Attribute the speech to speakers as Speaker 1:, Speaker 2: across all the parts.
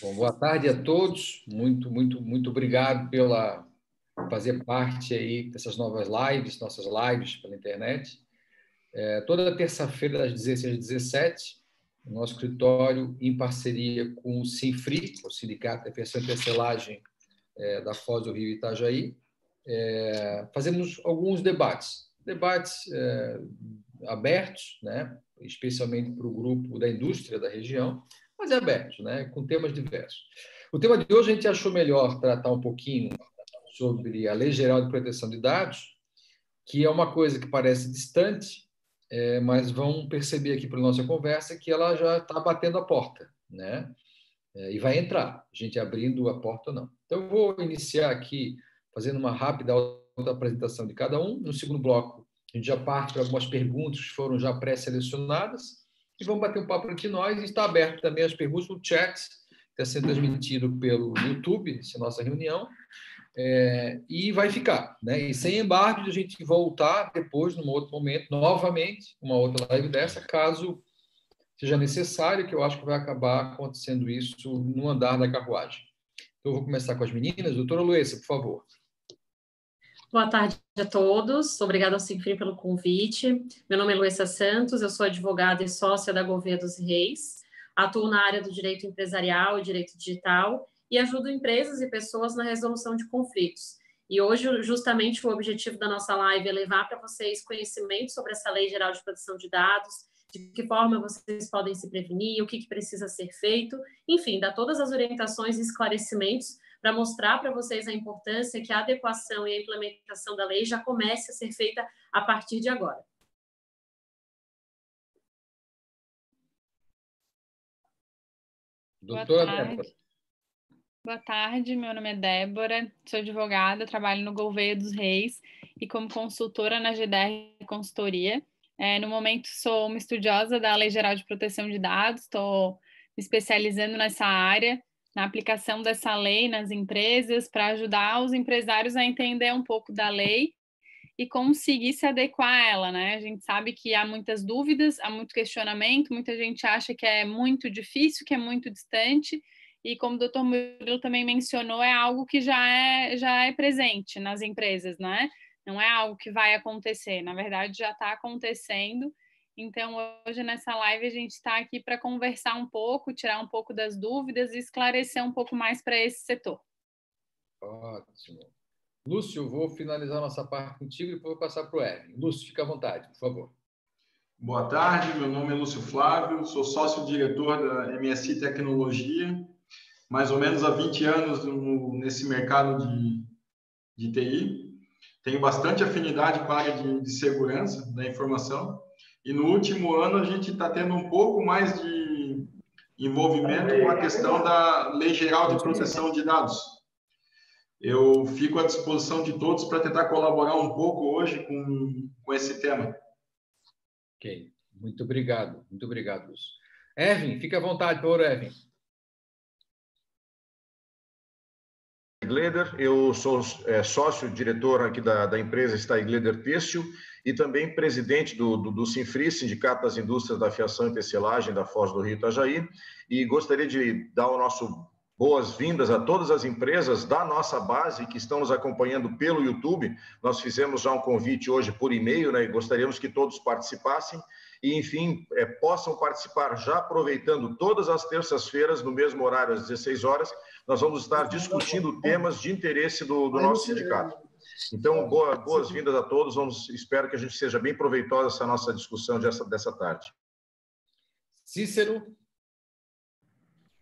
Speaker 1: Bom, boa tarde a todos. Muito, muito, muito obrigado pela fazer parte aí dessas novas lives, nossas lives pela internet. É, toda terça-feira, das 16 às 17, o nosso escritório, em parceria com o Sinfri, o Sindicato de Aviação e Tecelagem é, da Foz do Rio Itajaí, é, fazemos alguns debates. Debates é, abertos, né? especialmente para o grupo da indústria da região, mas é aberto, né? com temas diversos. O tema de hoje a gente achou melhor tratar um pouquinho sobre a Lei Geral de Proteção de Dados, que é uma coisa que parece distante, é, mas vão perceber aqui pela nossa conversa que ela já está batendo a porta, né? É, e vai entrar, a gente abrindo a porta ou não. Então, eu vou iniciar aqui fazendo uma rápida apresentação de cada um. No segundo bloco, a gente já parte para algumas perguntas que foram já pré-selecionadas e vamos bater um papo entre nós. Está aberto também as perguntas no chat, está sendo transmitido pelo YouTube, essa nossa reunião. É, e vai ficar, né? E sem embargo, a gente voltar depois, num outro momento, novamente, uma outra live dessa, caso seja necessário, que eu acho que vai acabar acontecendo isso no andar da carruagem. Então, eu vou começar com as meninas. Doutora Luísa, por favor.
Speaker 2: Boa tarde a todos. Obrigada ao Sinfrim pelo convite. Meu nome é Luísa Santos, eu sou advogada e sócia da Gouveia dos Reis. Atuo na área do direito empresarial e direito digital e ajudo empresas e pessoas na resolução de conflitos. E hoje, justamente, o objetivo da nossa live é levar para vocês conhecimento sobre essa Lei Geral de Proteção de Dados, de que forma vocês podem se prevenir, o que, que precisa ser feito, enfim, dar todas as orientações e esclarecimentos para mostrar para vocês a importância que a adequação e a implementação da lei já comece a ser feita a partir de agora.
Speaker 3: Doutora Boa tarde. Boa tarde, meu nome é Débora, sou advogada, trabalho no Gouveia dos Reis e como consultora na GDR Consultoria. É, no momento, sou uma estudiosa da Lei Geral de Proteção de Dados, estou me especializando nessa área na aplicação dessa lei nas empresas para ajudar os empresários a entender um pouco da lei e conseguir se adequar a ela, né? A gente sabe que há muitas dúvidas, há muito questionamento, muita gente acha que é muito difícil, que é muito distante, e como o doutor Murilo também mencionou, é algo que já é, já é presente nas empresas, né? Não é algo que vai acontecer, na verdade já está acontecendo, então, hoje nessa live a gente está aqui para conversar um pouco, tirar um pouco das dúvidas e esclarecer um pouco mais para esse setor.
Speaker 1: Ótimo. Lúcio, vou finalizar nossa parte contigo e depois vou passar para o Evan. Lúcio, fica à vontade, por favor.
Speaker 4: Boa tarde, meu nome é Lúcio Flávio, sou sócio-diretor da MSI Tecnologia, mais ou menos há 20 anos no, nesse mercado de, de TI. Tenho bastante afinidade com a área de, de segurança da informação e no último ano a gente está tendo um pouco mais de envolvimento com a questão da Lei Geral de Proteção de Dados. Eu fico à disposição de todos para tentar colaborar um pouco hoje com, com esse tema.
Speaker 1: Ok, muito obrigado, muito obrigado, Lúcio. Erwin, fica à vontade, por Erwin.
Speaker 5: Gleder, eu sou é, sócio-diretor aqui da, da empresa Stay Gleder Têxtil e também presidente do, do, do Sinfri, Sindicato das Indústrias da Fiação e Tecelagem da Foz do Rio Itajaí, e gostaria de dar o nosso boas-vindas a todas as empresas da nossa base que estão nos acompanhando pelo YouTube. Nós fizemos já um convite hoje por e-mail, né, e gostaríamos que todos participassem e, enfim, é, possam participar já aproveitando todas as terças-feiras, no mesmo horário, às 16 horas, nós vamos estar discutindo temas de interesse do, do nosso sindicato. Então, boa, boas-vindas a todos. Vamos, espero que a gente seja bem proveitosa essa nossa discussão dessa, dessa tarde.
Speaker 1: Cícero.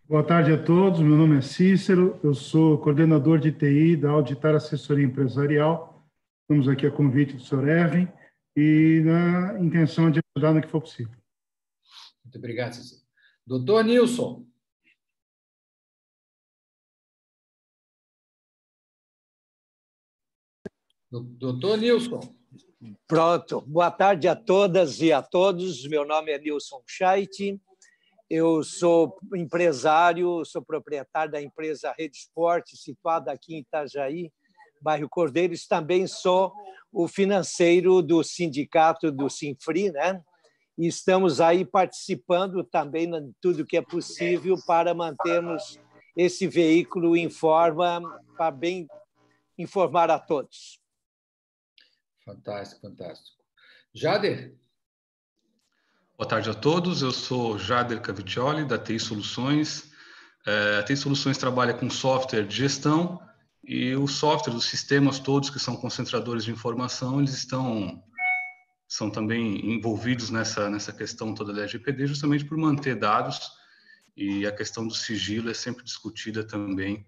Speaker 6: Boa tarde a todos. Meu nome é Cícero. Eu sou coordenador de TI da Auditar Assessoria Empresarial. Estamos aqui a convite do Sr. Erwin e na intenção de ajudar no que for possível.
Speaker 1: Muito obrigado, Cícero. Doutor Nilson. Doutor Nilson.
Speaker 7: Pronto. Boa tarde a todas e a todos. Meu nome é Nilson Scheidt. Eu sou empresário, sou proprietário da empresa Rede Esporte, situada aqui em Itajaí, bairro Cordeiros. Também sou o financeiro do sindicato do Sinfri, né? E estamos aí participando também de tudo que é possível para mantermos esse veículo informa para bem informar a todos.
Speaker 1: Fantástico, fantástico. Jader?
Speaker 8: Boa tarde a todos, eu sou Jader Caviccioli, da TI Soluções. É, a TI Soluções trabalha com software de gestão e os softwares, os sistemas todos que são concentradores de informação, eles estão são também envolvidos nessa nessa questão toda da LGPD, justamente por manter dados e a questão do sigilo é sempre discutida também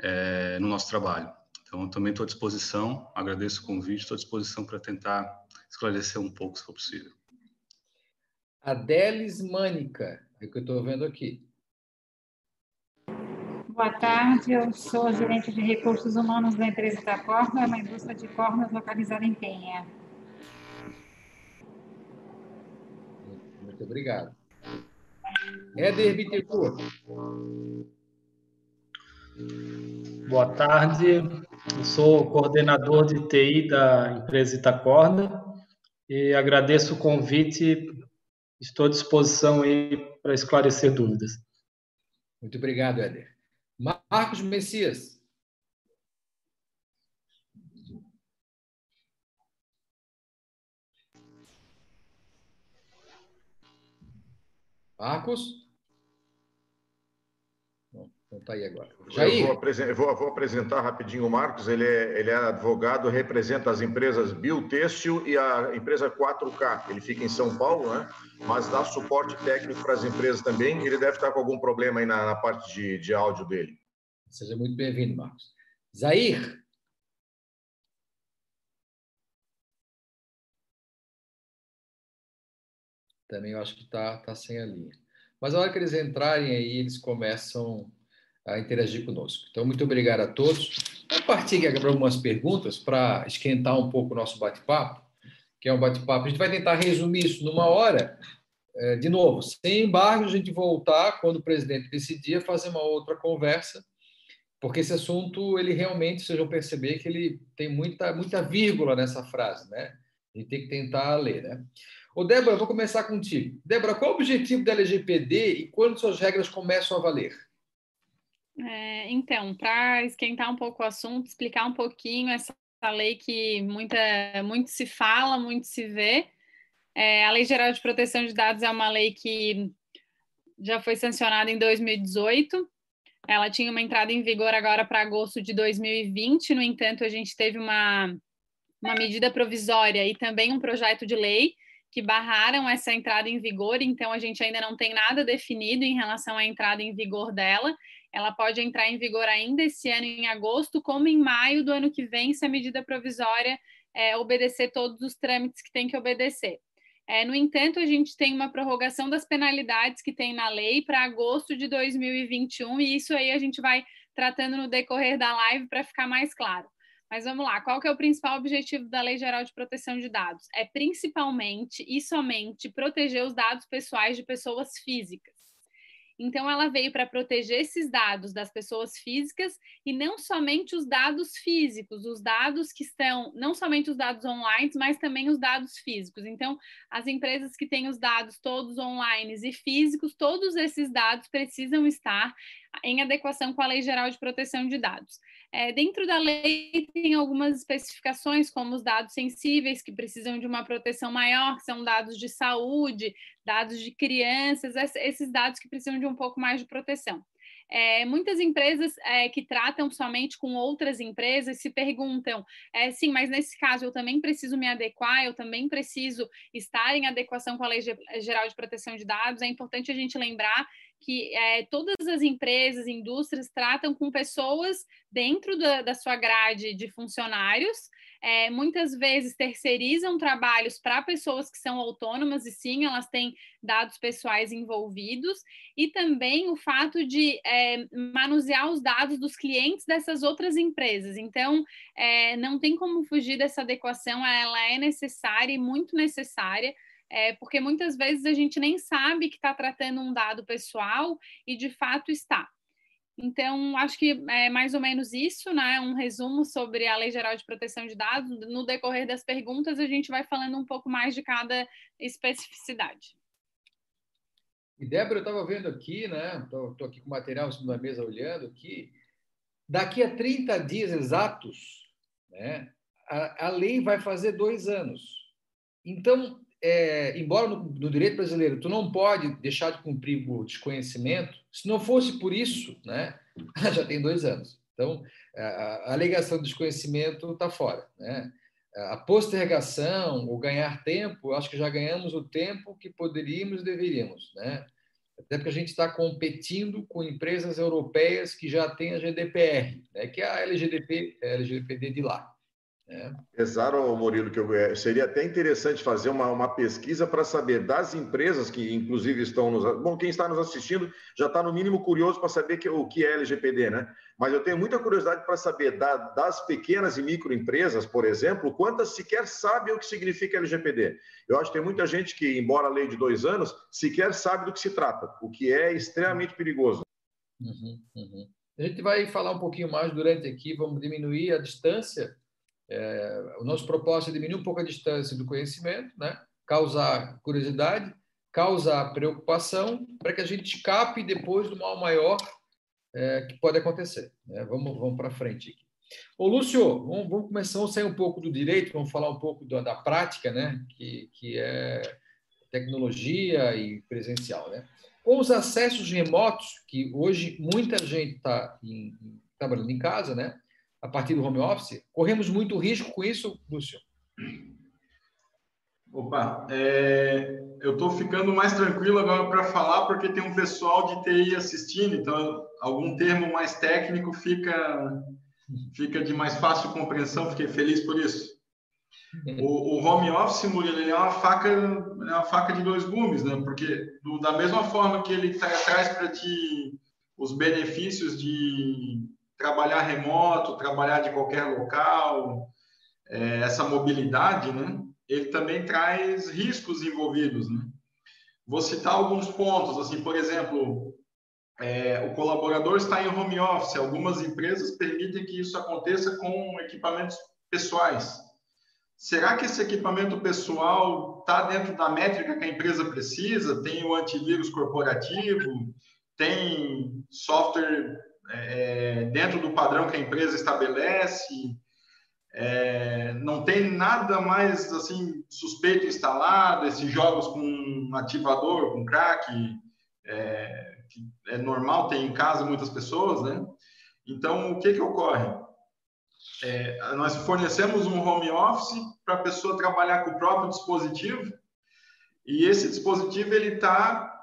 Speaker 8: é, no nosso trabalho. Então, também estou à disposição, agradeço o convite, estou à disposição para tentar esclarecer um pouco, se for possível.
Speaker 1: Adélis Mânica, é o que eu estou vendo aqui.
Speaker 9: Boa tarde, eu sou gerente de recursos humanos da empresa da Corna, uma indústria de cornas localizada em Penha.
Speaker 1: Muito obrigado. Éder Bittencourt.
Speaker 10: Boa tarde, eu sou coordenador de TI da empresa Itacorda e agradeço o convite, estou à disposição aí para esclarecer dúvidas.
Speaker 1: Muito obrigado, Éder. Marcos Messias. Marcos? Não está aí agora.
Speaker 5: Jair. Eu, vou, eu vou, vou, apresentar rapidinho o Marcos. Ele é, ele é advogado, representa as empresas Biotêxtil e a empresa 4K. Ele fica em São Paulo, né? mas dá suporte técnico para as empresas também. Ele deve estar com algum problema aí na, na parte de, de áudio dele.
Speaker 1: Seja muito bem-vindo, Marcos. Zair. Também eu acho que está tá sem a linha. Mas a hora que eles entrarem aí, eles começam a interagir conosco. Então, muito obrigado a todos. Vou partir aqui para algumas perguntas para esquentar um pouco o nosso bate-papo, que é um bate-papo. A gente vai tentar resumir isso numa hora. É, de novo, sem embargo, a gente voltar, quando o presidente decidir, fazer uma outra conversa, porque esse assunto, ele realmente, vocês vão perceber que ele tem muita, muita vírgula nessa frase, né? A gente tem que tentar ler, né? Ô, Débora, eu vou começar contigo. Débora, qual é o objetivo da LGPD e quando suas regras começam a valer?
Speaker 3: É, então, para esquentar um pouco o assunto, explicar um pouquinho essa lei que muita, muito se fala, muito se vê. É, a Lei Geral de Proteção de Dados é uma lei que já foi sancionada em 2018. Ela tinha uma entrada em vigor agora para agosto de 2020. No entanto, a gente teve uma, uma medida provisória e também um projeto de lei que barraram essa entrada em vigor, então a gente ainda não tem nada definido em relação à entrada em vigor dela. Ela pode entrar em vigor ainda esse ano, em agosto, como em maio do ano que vem, se a medida provisória é, obedecer todos os trâmites que tem que obedecer. É, no entanto, a gente tem uma prorrogação das penalidades que tem na lei para agosto de 2021, e isso aí a gente vai tratando no decorrer da live para ficar mais claro. Mas vamos lá, qual que é o principal objetivo da Lei Geral de Proteção de Dados? É principalmente e somente proteger os dados pessoais de pessoas físicas. Então, ela veio para proteger esses dados das pessoas físicas e não somente os dados físicos, os dados que estão, não somente os dados online, mas também os dados físicos. Então, as empresas que têm os dados todos online e físicos, todos esses dados precisam estar em adequação com a Lei Geral de Proteção de Dados. É, dentro da lei tem algumas especificações, como os dados sensíveis, que precisam de uma proteção maior, que são dados de saúde, dados de crianças, esses dados que precisam de um pouco mais de proteção. É, muitas empresas é, que tratam somente com outras empresas se perguntam: é, sim, mas nesse caso eu também preciso me adequar, eu também preciso estar em adequação com a Lei Geral de Proteção de Dados. É importante a gente lembrar que é, todas as empresas, indústrias tratam com pessoas dentro da, da sua grade de funcionários, é, muitas vezes terceirizam trabalhos para pessoas que são autônomas, e sim, elas têm dados pessoais envolvidos, e também o fato de é, manusear os dados dos clientes dessas outras empresas. Então, é, não tem como fugir dessa adequação, ela é necessária e muito necessária é, porque muitas vezes a gente nem sabe que está tratando um dado pessoal e de fato está. Então, acho que é mais ou menos isso, né? Um resumo sobre a Lei Geral de Proteção de Dados. No decorrer das perguntas, a gente vai falando um pouco mais de cada especificidade.
Speaker 1: E Débora, eu estava vendo aqui, né? Estou aqui com o material em cima da mesa olhando aqui. Daqui a 30 dias exatos, né, a, a lei vai fazer dois anos. Então, é, embora no, no, direito brasileiro tu não pode deixar de cumprir por desconhecimento, se não fosse por isso, né, já tem dois anos. Então, a, a alegação de desconhecimento está fora. Né? A postergação, o ganhar tempo, acho que já ganhamos o tempo que poderíamos e deveríamos. Né? Até porque a gente está competindo com empresas europeias que já têm a GDPR, né? que é a LGDP, a LGPD de lá.
Speaker 5: É. Exato, Murilo, que eu, é, seria até interessante fazer uma, uma pesquisa para saber das empresas que, inclusive, estão nos. Bom, quem está nos assistindo já está, no mínimo, curioso para saber que, o que é LGPD, né? Mas eu tenho muita curiosidade para saber da, das pequenas e microempresas, por exemplo, quantas sequer sabem o que significa LGPD. Eu acho que tem muita gente que, embora a lei de dois anos, sequer sabe do que se trata, o que é extremamente perigoso.
Speaker 1: Uhum, uhum. A gente vai falar um pouquinho mais durante aqui, vamos diminuir a distância é, o nosso propósito é diminuir um pouco a distância do conhecimento, né? causar curiosidade, causar preocupação, para que a gente escape depois do mal maior é, que pode acontecer. Né? Vamos, vamos para frente aqui. Ô, Lúcio, vamos, vamos, começar a sair um pouco do direito, vamos falar um pouco da, da prática, né? que, que é tecnologia e presencial. Né? Com os acessos remotos, que hoje muita gente está trabalhando em casa, né? A partir do home office? Corremos muito risco com isso, Lúcio?
Speaker 4: Opa, é, eu estou ficando mais tranquilo agora para falar, porque tem um pessoal de TI assistindo, então algum termo mais técnico fica, fica de mais fácil compreensão, fiquei feliz por isso. O, o home office, Murilo, é uma faca, é uma faca de dois gumes, né? Porque do, da mesma forma que ele tra traz para ti os benefícios de trabalhar remoto, trabalhar de qualquer local, é, essa mobilidade, né? Ele também traz riscos envolvidos, né? Vou citar alguns pontos, assim, por exemplo, é, o colaborador está em home office. Algumas empresas permitem que isso aconteça com equipamentos pessoais. Será que esse equipamento pessoal está dentro da métrica que a empresa precisa? Tem o antivírus corporativo? Tem software é, dentro do padrão que a empresa estabelece, é, não tem nada mais assim suspeito instalado, esses jogos com ativador, com crack, é, que é normal ter em casa muitas pessoas, né? Então, o que que ocorre? É, nós fornecemos um home office para a pessoa trabalhar com o próprio dispositivo e esse dispositivo ele está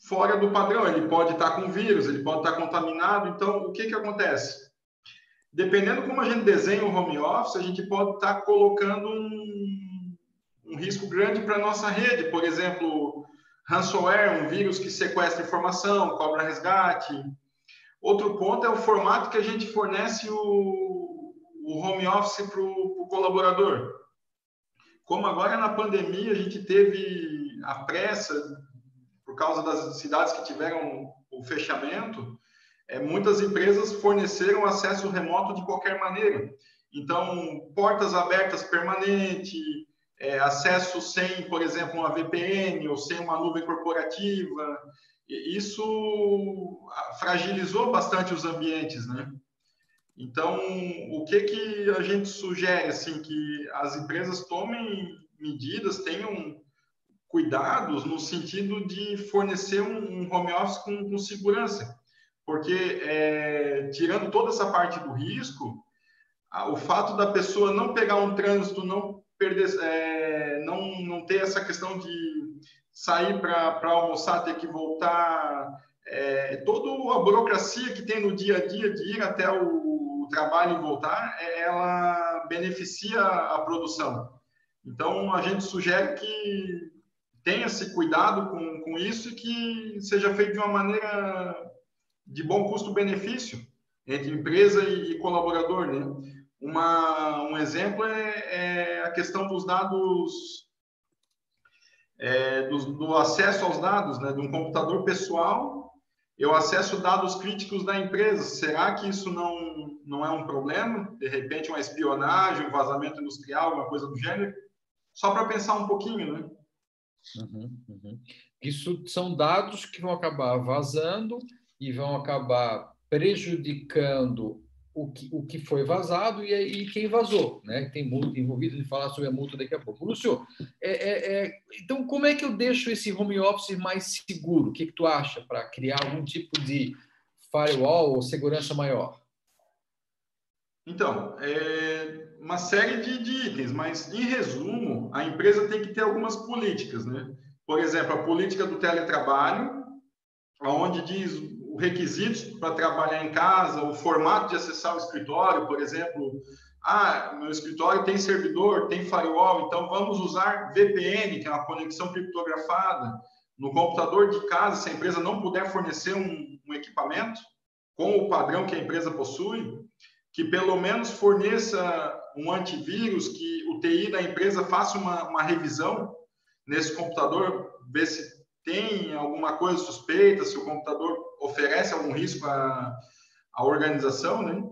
Speaker 4: fora do padrão. Ele pode estar com vírus, ele pode estar contaminado. Então, o que, que acontece? Dependendo como a gente desenha o home office, a gente pode estar colocando um, um risco grande para a nossa rede. Por exemplo, ransomware, um vírus que sequestra informação, cobra resgate. Outro ponto é o formato que a gente fornece o, o home office para o colaborador. Como agora na pandemia a gente teve a pressa causa das cidades que tiveram o fechamento, é, muitas empresas forneceram acesso remoto de qualquer maneira. Então, portas abertas permanente, é, acesso sem, por exemplo, uma VPN ou sem uma nuvem corporativa. Isso fragilizou bastante os ambientes, né? Então, o que que a gente sugere assim que as empresas tomem medidas, tenham cuidados no sentido de fornecer um, um home office com, com segurança, porque é, tirando toda essa parte do risco, a, o fato da pessoa não pegar um trânsito, não perder, é, não, não ter essa questão de sair para almoçar, ter que voltar, é, toda a burocracia que tem no dia a dia de ir até o, trabalho e voltar, é, ela beneficia a produção. Então, a gente sugere que tenha-se cuidado com, com isso e que seja feito de uma maneira de bom custo-benefício entre empresa e, e colaborador, né? Uma, um exemplo é, é, a questão dos dados, é, do, do, acesso aos dados, né? De um computador pessoal, eu acesso dados críticos da empresa. Será que isso não, não é um problema? De repente, uma espionagem, um vazamento industrial, alguma coisa do gênero? Só para pensar um pouquinho, né?
Speaker 1: Uhum, uhum. Isso são dados que vão acabar vazando e vão acabar prejudicando o que, o que foi vazado e, e quem vazou, né? Tem multa envolvido de falar sobre a multa daqui a pouco. Lúcio, é, é, é, então como é que eu deixo esse home office mais seguro? O que, que tu acha para criar algum tipo de firewall ou segurança maior?
Speaker 4: Então, é uma série de, de itens, mas em resumo, a empresa tem que ter algumas políticas, né? Por exemplo, a política do teletrabalho, onde diz requisitos para trabalhar em casa, o formato de acessar o escritório, por exemplo. Ah, meu escritório tem servidor, tem firewall, então vamos usar VPN, que é uma conexão criptografada. No computador de casa, se a empresa não puder fornecer um, um equipamento com o padrão que a empresa possui, que pelo menos forneça um antivírus, que o TI da empresa faça uma, uma revisão nesse computador, ver se tem alguma coisa suspeita, se o computador oferece algum risco à, à organização, né?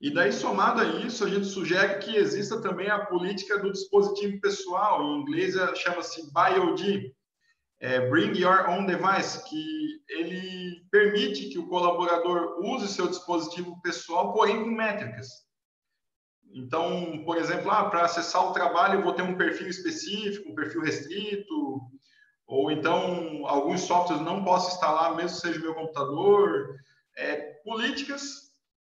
Speaker 4: E daí, somado a isso, a gente sugere que exista também a política do dispositivo pessoal, em inglês é, chama-se BYOD, é Bring Your Own Device, que ele permite que o colaborador use seu dispositivo pessoal, porém com métricas. Então, por exemplo, ah, para acessar o trabalho eu vou ter um perfil específico, um perfil restrito, ou então alguns softwares não posso instalar, mesmo seja meu computador. É, políticas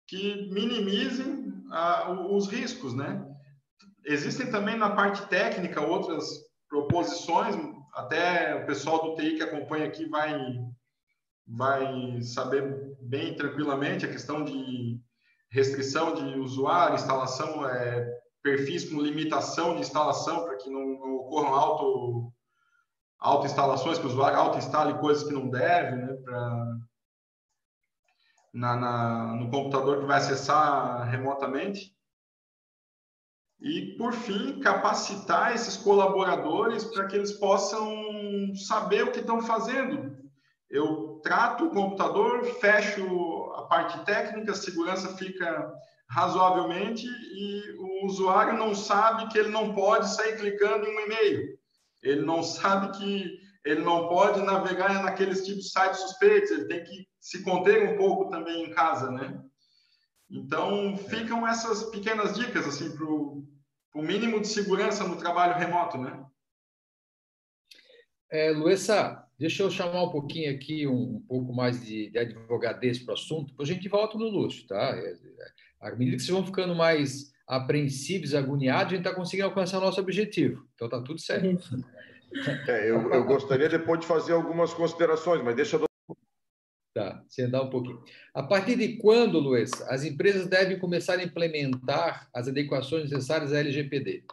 Speaker 4: que minimizem ah, os riscos, né? Existem também na parte técnica outras proposições, até o pessoal do TI que acompanha aqui vai vai saber bem tranquilamente a questão de restrição de usuário, instalação, é, perfis com limitação de instalação para que não, não ocorram auto autoinstalações, que o usuário autoinstale coisas que não deve, né, pra, na, na, no computador que vai acessar remotamente. E, por fim, capacitar esses colaboradores para que eles possam saber o que estão fazendo. Eu trato o computador, fecho a parte técnica, a segurança fica razoavelmente e o usuário não sabe que ele não pode sair clicando em um e-mail ele não sabe que ele não pode navegar naqueles tipos de sites suspeitos, ele tem que se conter um pouco também em casa, né? Então, ficam essas pequenas dicas, assim, para o mínimo de segurança no trabalho remoto, né?
Speaker 1: É, Luessa, deixa eu chamar um pouquinho aqui, um, um pouco mais de, de advogadez para o assunto, depois a gente volta no luxo, tá? É, é, à medida que vocês vão ficando mais apreensivos, agoniados, a gente está conseguindo alcançar o nosso objetivo. Então, está tudo certo.
Speaker 5: É, eu, eu, gostaria depois de fazer algumas considerações, mas deixa
Speaker 1: Tá, sentar um pouquinho. A partir de quando, Luiz, as empresas devem começar a implementar as adequações necessárias à LGPD?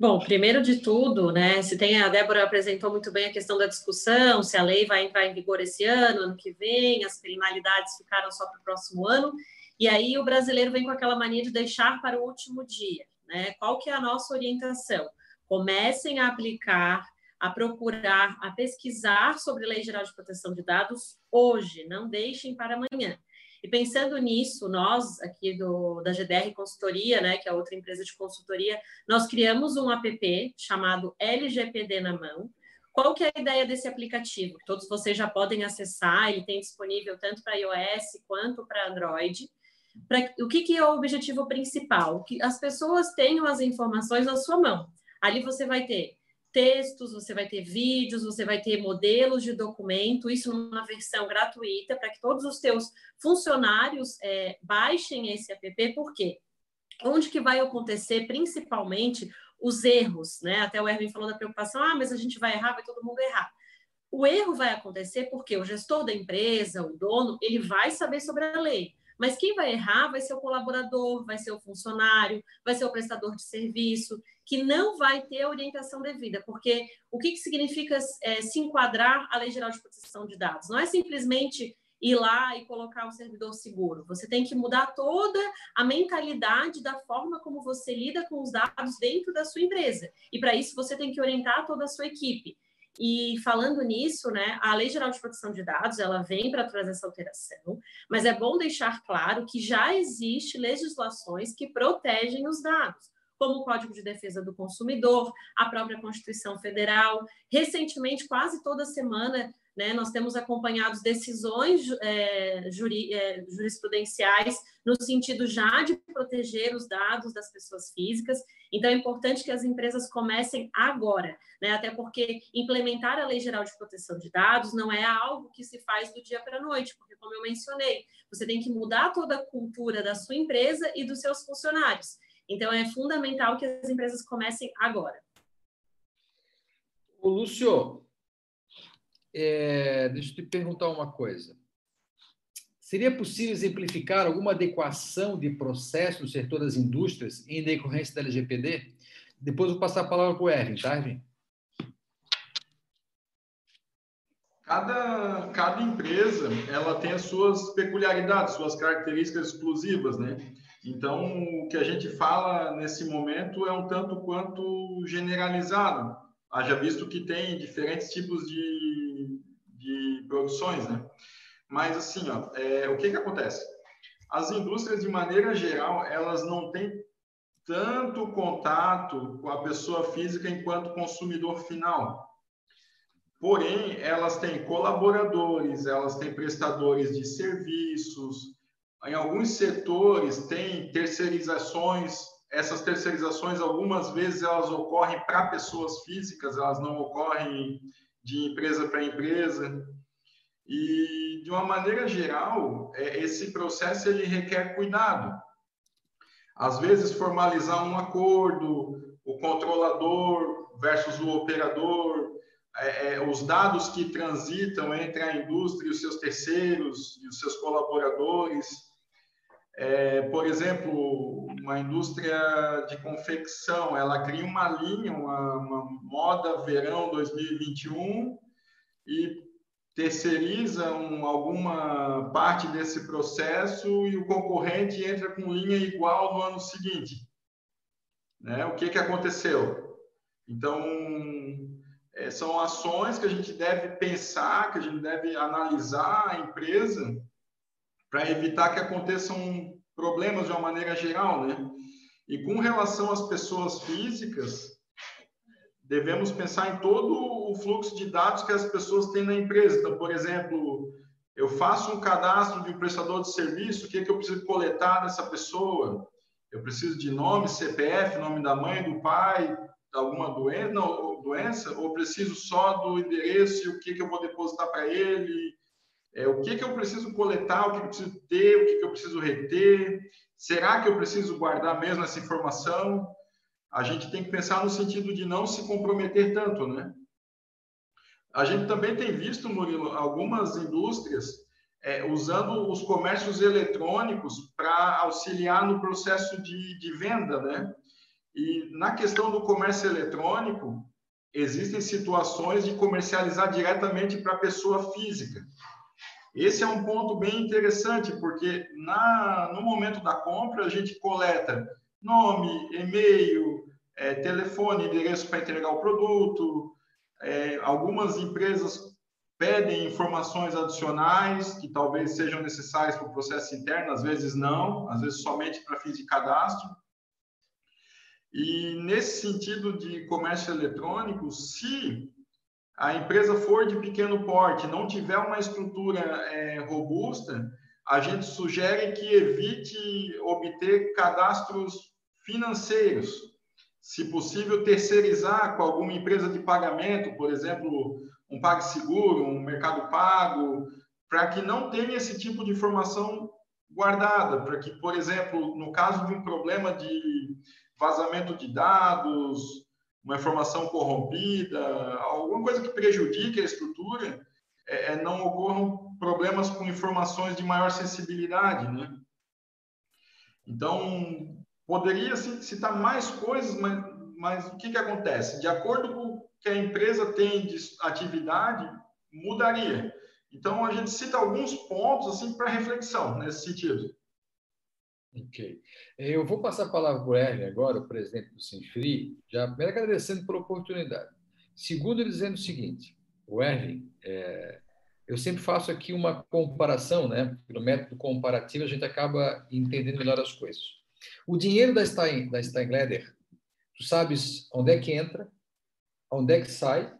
Speaker 2: Bom, primeiro de tudo, né, se tem a Débora apresentou muito bem a questão da discussão, se a lei vai entrar em vigor esse ano, ano que vem, as penalidades ficaram só para o próximo ano, e aí o brasileiro vem com aquela mania de deixar para o último dia, né? Qual que é a nossa orientação? comecem a aplicar, a procurar, a pesquisar sobre a Lei Geral de Proteção de Dados hoje, não deixem para amanhã. E pensando nisso, nós aqui do, da GDR Consultoria, né, que é outra empresa de consultoria, nós criamos um app chamado LGPD na mão. Qual que é a ideia desse aplicativo? Todos vocês já podem acessar, ele tem disponível tanto para iOS quanto para Android. Pra, o que, que é o objetivo principal? Que as pessoas tenham as informações na sua mão. Ali você vai ter textos, você vai ter vídeos, você vai ter modelos de documento, isso numa versão gratuita, para que todos os teus funcionários é, baixem esse app, por quê? Onde que vai acontecer principalmente os erros, né? Até o Erwin falou da preocupação, ah, mas a gente vai errar, vai todo mundo errar. O erro vai acontecer porque o gestor da empresa, o dono, ele vai saber sobre a lei. Mas quem vai errar vai ser o colaborador, vai ser o funcionário, vai ser o prestador de serviço, que não vai ter a orientação devida, porque o que, que significa é, se enquadrar à Lei Geral de Proteção de Dados? Não é simplesmente ir lá e colocar o servidor seguro. Você tem que mudar toda a mentalidade da forma como você lida com os dados dentro da sua empresa. E para isso você tem que orientar toda a sua equipe. E falando nisso, né, a Lei Geral de Proteção de Dados, ela vem para trazer essa alteração, mas é bom deixar claro que já existe legislações que protegem os dados. como o Código de Defesa do Consumidor, a própria Constituição Federal. Recentemente, quase toda semana, né, nós temos acompanhado decisões é, juri, é, jurisprudenciais no sentido já de proteger os dados das pessoas físicas. Então, é importante que as empresas comecem agora, né, até porque implementar a Lei Geral de Proteção de Dados não é algo que se faz do dia para a noite, porque, como eu mencionei, você tem que mudar toda a cultura da sua empresa e dos seus funcionários. Então, é fundamental que as empresas comecem agora.
Speaker 1: O Lúcio, é, deixa eu te perguntar uma coisa. Seria possível exemplificar alguma adequação de processo no setor das indústrias em decorrência da LGPD? Depois vou passar a palavra para o Erwin, tá, Erwin?
Speaker 4: Cada, cada empresa ela tem as suas peculiaridades, suas características exclusivas, né? Então, o que a gente fala nesse momento é um tanto quanto generalizado, haja visto que tem diferentes tipos de, produções, né? Mas, assim, ó, é, o que, que acontece? As indústrias, de maneira geral, elas não têm tanto contato com a pessoa física enquanto consumidor final. Porém, elas têm colaboradores, elas têm prestadores de serviços, em alguns setores tem terceirizações. Essas terceirizações, algumas vezes, elas ocorrem para pessoas físicas, elas não ocorrem de empresa para empresa. E, de uma maneira geral, é, esse processo ele requer cuidado. Às vezes, formalizar um acordo, o controlador versus o operador, é, é, os dados que transitam entre a indústria e os seus terceiros e os seus colaboradores, é, por exemplo, uma indústria de confecção, ela cria uma linha, uma, uma moda verão 2021 e terceiriza um, alguma parte desse processo e o concorrente entra com linha igual no ano seguinte. Né? O que, que aconteceu? Então, é, são ações que a gente deve pensar, que a gente deve analisar a empresa para evitar que aconteçam problemas de uma maneira geral, né? E com relação às pessoas físicas, devemos pensar em todo o fluxo de dados que as pessoas têm na empresa. Então, por exemplo, eu faço um cadastro de um prestador de serviço, o que, é que eu preciso coletar dessa pessoa? Eu preciso de nome, CPF, nome da mãe, do pai, alguma doença, não, doença ou preciso só do endereço e o que, é que eu vou depositar para ele? É, o que, que eu preciso coletar, o que, que eu preciso ter, o que, que eu preciso reter? Será que eu preciso guardar mesmo essa informação? A gente tem que pensar no sentido de não se comprometer tanto, né? A gente também tem visto, Murilo, algumas indústrias é, usando os comércios eletrônicos para auxiliar no processo de, de venda, né? E na questão do comércio eletrônico, existem situações de comercializar diretamente para a pessoa física. Esse é um ponto bem interessante, porque na, no momento da compra a gente coleta nome, e-mail, é, telefone, endereço para entregar o produto. É, algumas empresas pedem informações adicionais que talvez sejam necessárias para o processo interno, às vezes não, às vezes somente para fins de cadastro. E nesse sentido de comércio eletrônico, se a empresa for de pequeno porte, não tiver uma estrutura é, robusta, a gente sugere que evite obter cadastros financeiros. Se possível, terceirizar com alguma empresa de pagamento, por exemplo, um PagSeguro, um Mercado Pago, para que não tenha esse tipo de informação guardada, para que, por exemplo, no caso de um problema de vazamento de dados, uma informação corrompida, alguma coisa que prejudique a estrutura, é, é, não ocorram problemas com informações de maior sensibilidade, né? Então, poderia citar mais coisas, mas, mas o que, que acontece? De acordo com o que a empresa tem de atividade, mudaria. Então, a gente cita alguns pontos assim para reflexão nesse sentido.
Speaker 1: Ok. Eu vou passar a palavra para o Erwin agora, o presidente do Sinfri, já primeiro agradecendo pela oportunidade. Segundo, dizendo o seguinte, o Erwin, é, eu sempre faço aqui uma comparação, né? Pelo método comparativo, a gente acaba entendendo melhor as coisas. O dinheiro da, Stein, da Steingleder tu sabes onde é que entra, onde é que sai,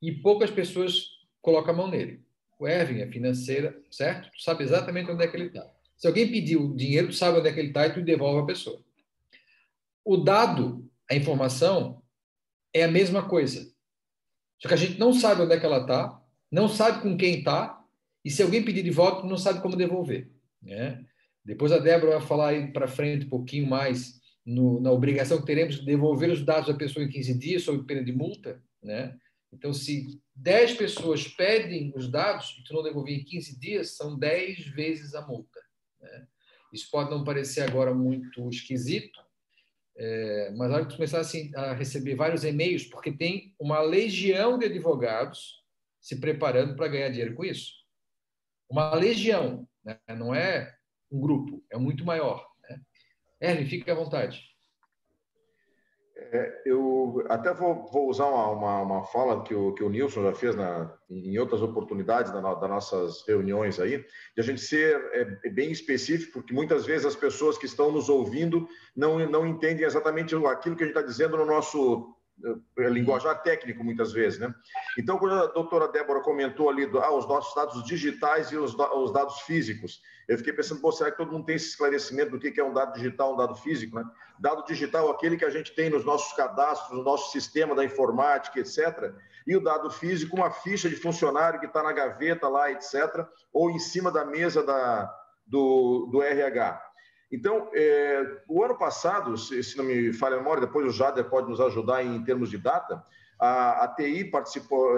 Speaker 1: e poucas pessoas colocam a mão nele. O Erwin é financeira, certo? Tu sabe exatamente onde é que ele está. Se alguém pedir o dinheiro, tu sabe onde é que ele está e tu devolve a pessoa. O dado, a informação, é a mesma coisa. Só que a gente não sabe onde é que ela está, não sabe com quem está, e se alguém pedir de volta, não sabe como devolver. Né? Depois a Débora vai falar aí para frente um pouquinho mais no, na obrigação que teremos de devolver os dados da pessoa em 15 dias sob pena de multa. Né? Então, se 10 pessoas pedem os dados e tu não devolver em 15 dias, são 10 vezes a multa. Né? Isso pode não parecer agora muito esquisito, é, mas na hora que tu começar assim, a receber vários e-mails, porque tem uma legião de advogados se preparando para ganhar dinheiro com isso. Uma legião, né? não é um grupo, é muito maior. Né? Erlen, fique à vontade.
Speaker 5: É, eu até vou, vou usar uma, uma, uma, fala que o, que o Nilson já fez na, em outras oportunidades da, das nossas reuniões aí, de a gente ser é, bem específico, porque muitas vezes as pessoas que estão nos ouvindo não, não entendem exatamente aquilo que a gente está dizendo no nosso linguajar técnico, muitas vezes. Né? Então, quando a doutora Débora comentou ali do, ah, os nossos dados digitais e os, os dados físicos, eu fiquei pensando, pô, será que todo mundo tem esse esclarecimento do que é um dado digital, um dado físico? Né? Dado digital, aquele que a gente tem nos nossos cadastros, no nosso sistema da informática, etc. E o dado físico, uma ficha de funcionário que está na gaveta lá, etc. Ou em cima da mesa da, do, do RH. Então, é, o ano passado, se, se, não me falha a memória, depois o Jader pode nos ajudar em termos de data, a, a TI participou,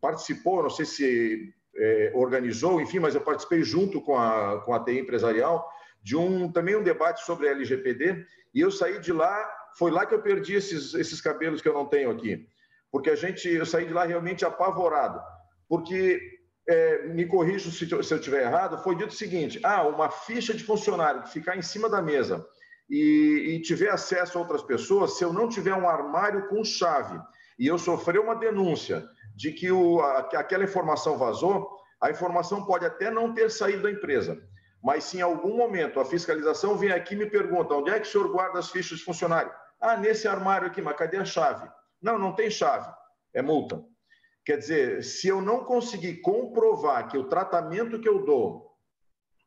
Speaker 5: participou, não sei se é, organizou, enfim, mas eu participei junto com a, com a TI empresarial de um também um debate sobre LGPD e eu saí de lá, foi lá que eu perdi esses, esses cabelos que eu não tenho aqui, porque a gente, eu saí de lá realmente apavorado, porque é, me corrijo se, se eu estiver errado, foi dito o seguinte: ah, uma ficha de funcionário que ficar em cima da mesa e, e tiver acesso a outras pessoas, se eu não tiver um armário com chave e eu sofrer uma denúncia de que o, a, aquela informação vazou, a informação pode até não ter saído da empresa, mas se em algum momento a fiscalização vem aqui e me pergunta onde é que o senhor guarda as fichas de funcionário? Ah, nesse armário aqui, mas cadê a chave? Não, não tem chave, é multa. Quer dizer, se eu não conseguir comprovar que o tratamento que eu dou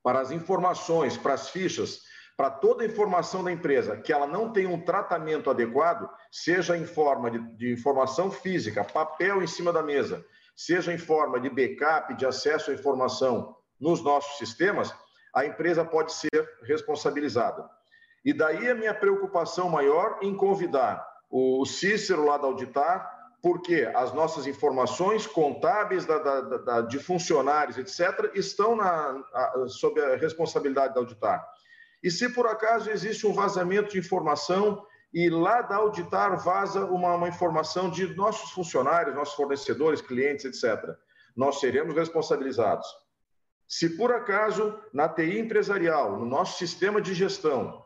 Speaker 5: para as informações, para as fichas, para toda a informação da empresa, que ela não tem um tratamento adequado, seja em forma de, de, informação física, papel em cima da mesa, seja em forma de backup, de acesso à informação nos nossos sistemas, a empresa pode ser responsabilizada. E daí a minha preocupação maior em convidar o Cícero lá da Auditar, porque as nossas informações contábeis da, da, da, de funcionários, etc., estão na, a, sob a responsabilidade da Auditar. E se por acaso existe um vazamento de informação e lá da Auditar vaza uma, uma informação de nossos funcionários, nossos fornecedores, clientes, etc., nós seremos responsabilizados. Se por acaso na TI empresarial, no nosso sistema de gestão,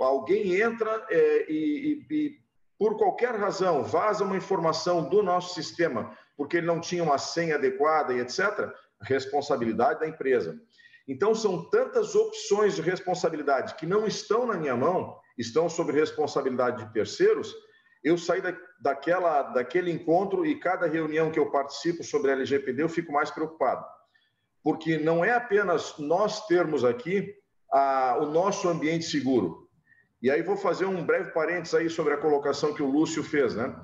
Speaker 5: alguém entra é, e, e, por qualquer razão, vaza uma informação do nosso sistema, porque ele não tinha uma senha adequada e etc., responsabilidade da empresa. Então, são tantas opções de responsabilidade que não estão na minha mão, estão sob responsabilidade de terceiros. Eu saí da, daquela, daquele encontro e cada reunião que eu participo sobre LGPD, eu fico mais preocupado. Porque não é apenas nós termos aqui a, o nosso ambiente seguro. E aí vou fazer um breve parênteses aí sobre a colocação que o Lúcio fez, né?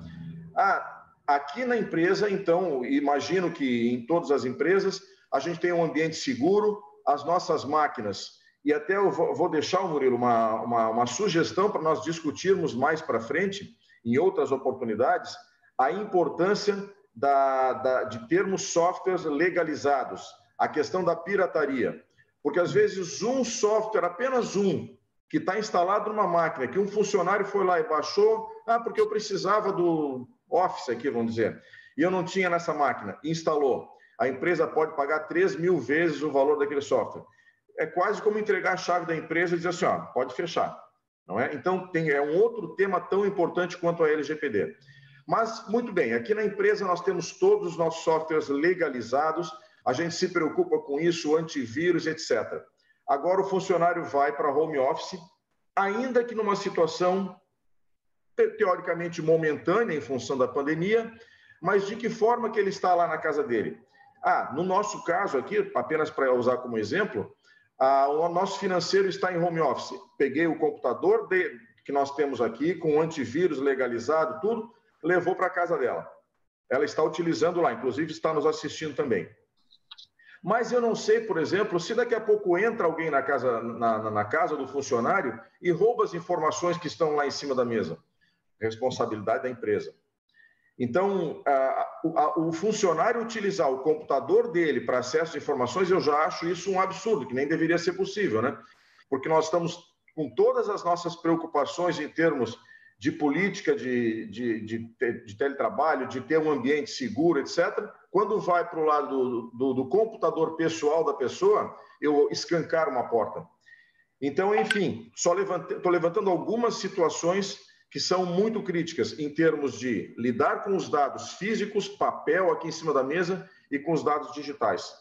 Speaker 5: Ah, aqui na empresa, então, imagino que em todas as empresas, a gente tem um ambiente seguro, as nossas máquinas. E até eu vou deixar, Murilo, uma, uma, uma sugestão para nós discutirmos mais para frente, em outras oportunidades, a importância da, da, de termos softwares legalizados, a questão da pirataria. Porque às vezes um software, apenas um, que está instalado numa máquina, que um funcionário foi lá e baixou, ah, porque eu precisava do Office aqui, vamos dizer, e eu não tinha nessa máquina, instalou a empresa pode pagar 3 mil vezes o valor daquele software. É quase como entregar a chave da empresa e dizer assim, ó, pode fechar. Não é? Então, tem, é um outro tema tão importante quanto a LGPD. Mas, muito bem, aqui na empresa nós temos todos os nossos softwares legalizados, a gente se preocupa com isso, antivírus, etc. Agora o funcionário vai para home office, ainda que numa situação teoricamente momentânea em função da pandemia, mas de que forma que ele está lá na casa dele? Ah, no nosso caso aqui, apenas para usar como exemplo, ah, o nosso financeiro está em home office. Peguei o computador de, que nós temos aqui, com antivírus legalizado, tudo, levou para a casa dela. Ela está utilizando lá, inclusive está nos assistindo também. Mas eu não sei, por exemplo, se daqui a pouco entra alguém na casa, na, na casa do funcionário e rouba as informações que estão lá em cima da mesa. Responsabilidade da empresa. Então, a, a, o funcionário utilizar o computador dele para acesso a informações, eu já acho isso um absurdo, que nem deveria ser possível, né? Porque nós estamos com todas as nossas preocupações em termos de política de, de, de, de teletrabalho, de ter um ambiente seguro, etc. Quando vai para o lado do, do, do, computador pessoal da pessoa, eu escancar uma porta. Então, enfim, só estou levantando algumas situações que são muito críticas em termos de lidar com os dados físicos, papel aqui em cima da mesa e com os dados digitais.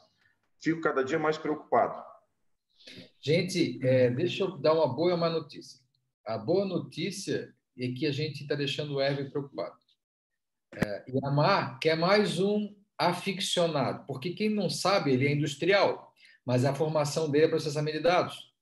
Speaker 5: Fico cada dia mais preocupado.
Speaker 1: Gente, é, deixa eu dar uma boa e uma notícia. A boa notícia é que a gente está deixando o Hervé preocupado. É, Yamar quer mais um aficionado, porque quem não sabe, ele é industrial, mas a formação dele é processamento de dados.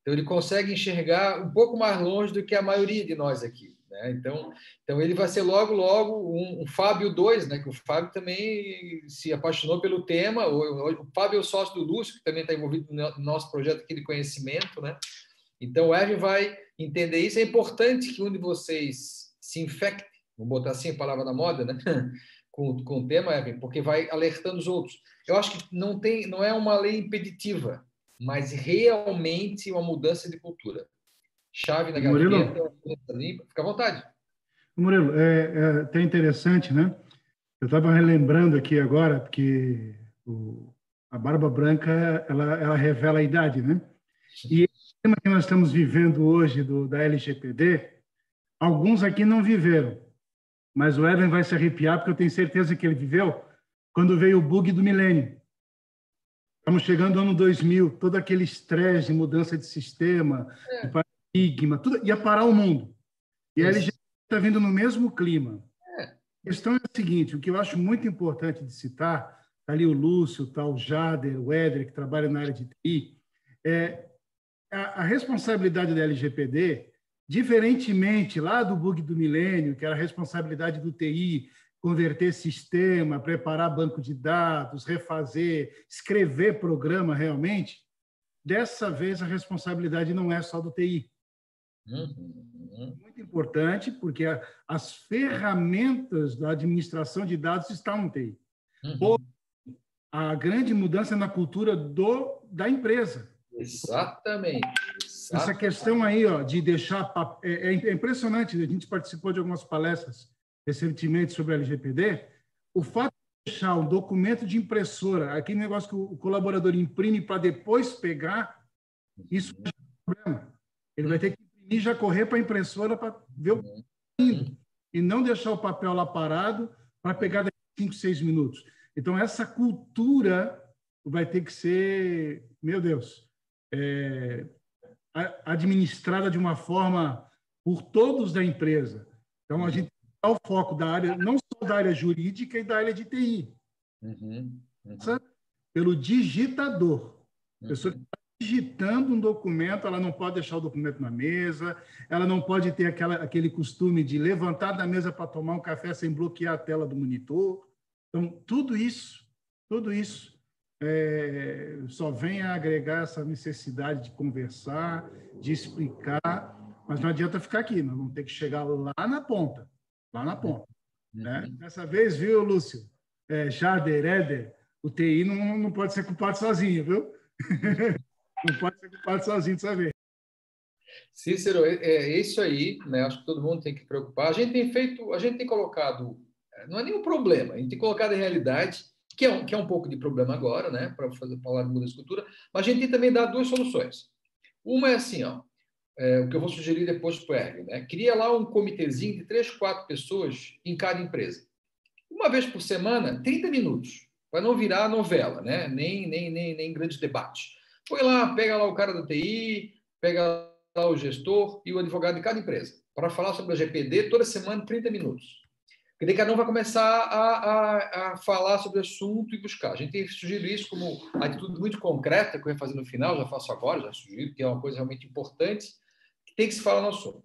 Speaker 1: Então, ele consegue enxergar um pouco mais longe do que a maioria de nós aqui. Né? Então, então, ele vai ser logo, logo um, um Fábio 2, né? que o Fábio também se apaixonou pelo tema. O, o Fábio é o sócio do Lúcio, que também está envolvido no nosso projeto aqui de conhecimento. Né? Então, o Evan vai entender isso. É importante que um de vocês se infecte, vou botar assim a palavra da moda, né? com, com o tema, Evan, porque vai alertando os outros. Eu acho que não, tem, não é uma lei impeditiva, mas realmente uma mudança de cultura. Chave na gaveta, limpa, fica à vontade.
Speaker 6: Murilo, é, é até interessante, né? Eu estava relembrando aqui agora, porque o, a barba branca, ela, ela revela a idade, né? E o tema que nós estamos vivendo hoje do, da LGPD, alguns aqui não viveram, mas o Evan vai se arrepiar, porque eu tenho certeza que ele viveu quando veio o bug do milênio. Estamos chegando ao ano 2000, todo aquele estresse de mudança de sistema, é. de paradigma, tudo ia parar o mundo. E a LGPD está vindo no mesmo clima. É. A questão é a seguinte: o que eu acho muito importante de citar, está ali o Lúcio, tá o Jader, o Éder, que trabalha na área de TI, é a, a responsabilidade da LGPD, diferentemente lá do bug do milênio, que era a responsabilidade do TI, converter sistema, preparar banco de dados, refazer, escrever programa realmente, dessa vez a responsabilidade não é só do TI. Uhum. Muito importante, porque as ferramentas da administração de dados estão no TI. Uhum. A grande mudança na cultura do, da empresa.
Speaker 1: Exatamente.
Speaker 6: Essa questão aí ó, de deixar. É, é impressionante, a gente participou de algumas palestras recentemente sobre a LGPD, o fato de deixar um documento de impressora, aquele negócio que o colaborador imprime para depois pegar, isso é um problema. Ele vai ter que imprimir já correr para a impressora para ver o que indo, e não deixar o papel lá parado para pegar daqui a 5, 6 minutos. Então, essa cultura vai ter que ser, meu Deus, é, administrada de uma forma por todos da empresa. Então, a gente o foco da área, não só da área jurídica e da área de TI. Uhum, uhum. Pelo digitador. A pessoa que está digitando um documento, ela não pode deixar o documento na mesa, ela não pode ter aquela, aquele costume de levantar da mesa para tomar um café sem bloquear a tela do monitor. Então, tudo isso, tudo isso é, só vem a agregar essa necessidade de conversar, de explicar, mas não adianta ficar aqui, nós vamos ter que chegar lá na ponta lá na ponta. Uhum. Né? Dessa vez, viu, Lúcio? É, Jader, Éder, o TI não, não pode ser culpado sozinho, viu? não pode ser culpado sozinho dessa vez.
Speaker 1: Cícero, é, é isso aí, né? Acho que todo mundo tem que preocupar. A gente tem feito, a gente tem colocado, não é nenhum problema, a gente tem colocado a realidade, que é um, que é um pouco de problema agora, né? Para falar de mudança de cultura, mas a gente tem também dado duas soluções. Uma é assim, ó, é, o que eu vou sugerir depois para o Erwin, né? Cria lá um comitêzinho de três, quatro pessoas em cada empresa. Uma vez por semana, 30 minutos, para não virar novela, né? Nem, nem, nem, nem grande debate. Põe lá, pega lá o cara da TI, pega o gestor e o advogado de cada empresa para falar sobre a GPD toda semana, 30 minutos. Porque daí cada um vai começar a, a, a, falar sobre o assunto e buscar. A gente tem sugerido isso como atitude muito concreta, que eu ia fazer no final, já faço agora, já sugiro, que é uma coisa realmente importante, que tem que se falar no assunto.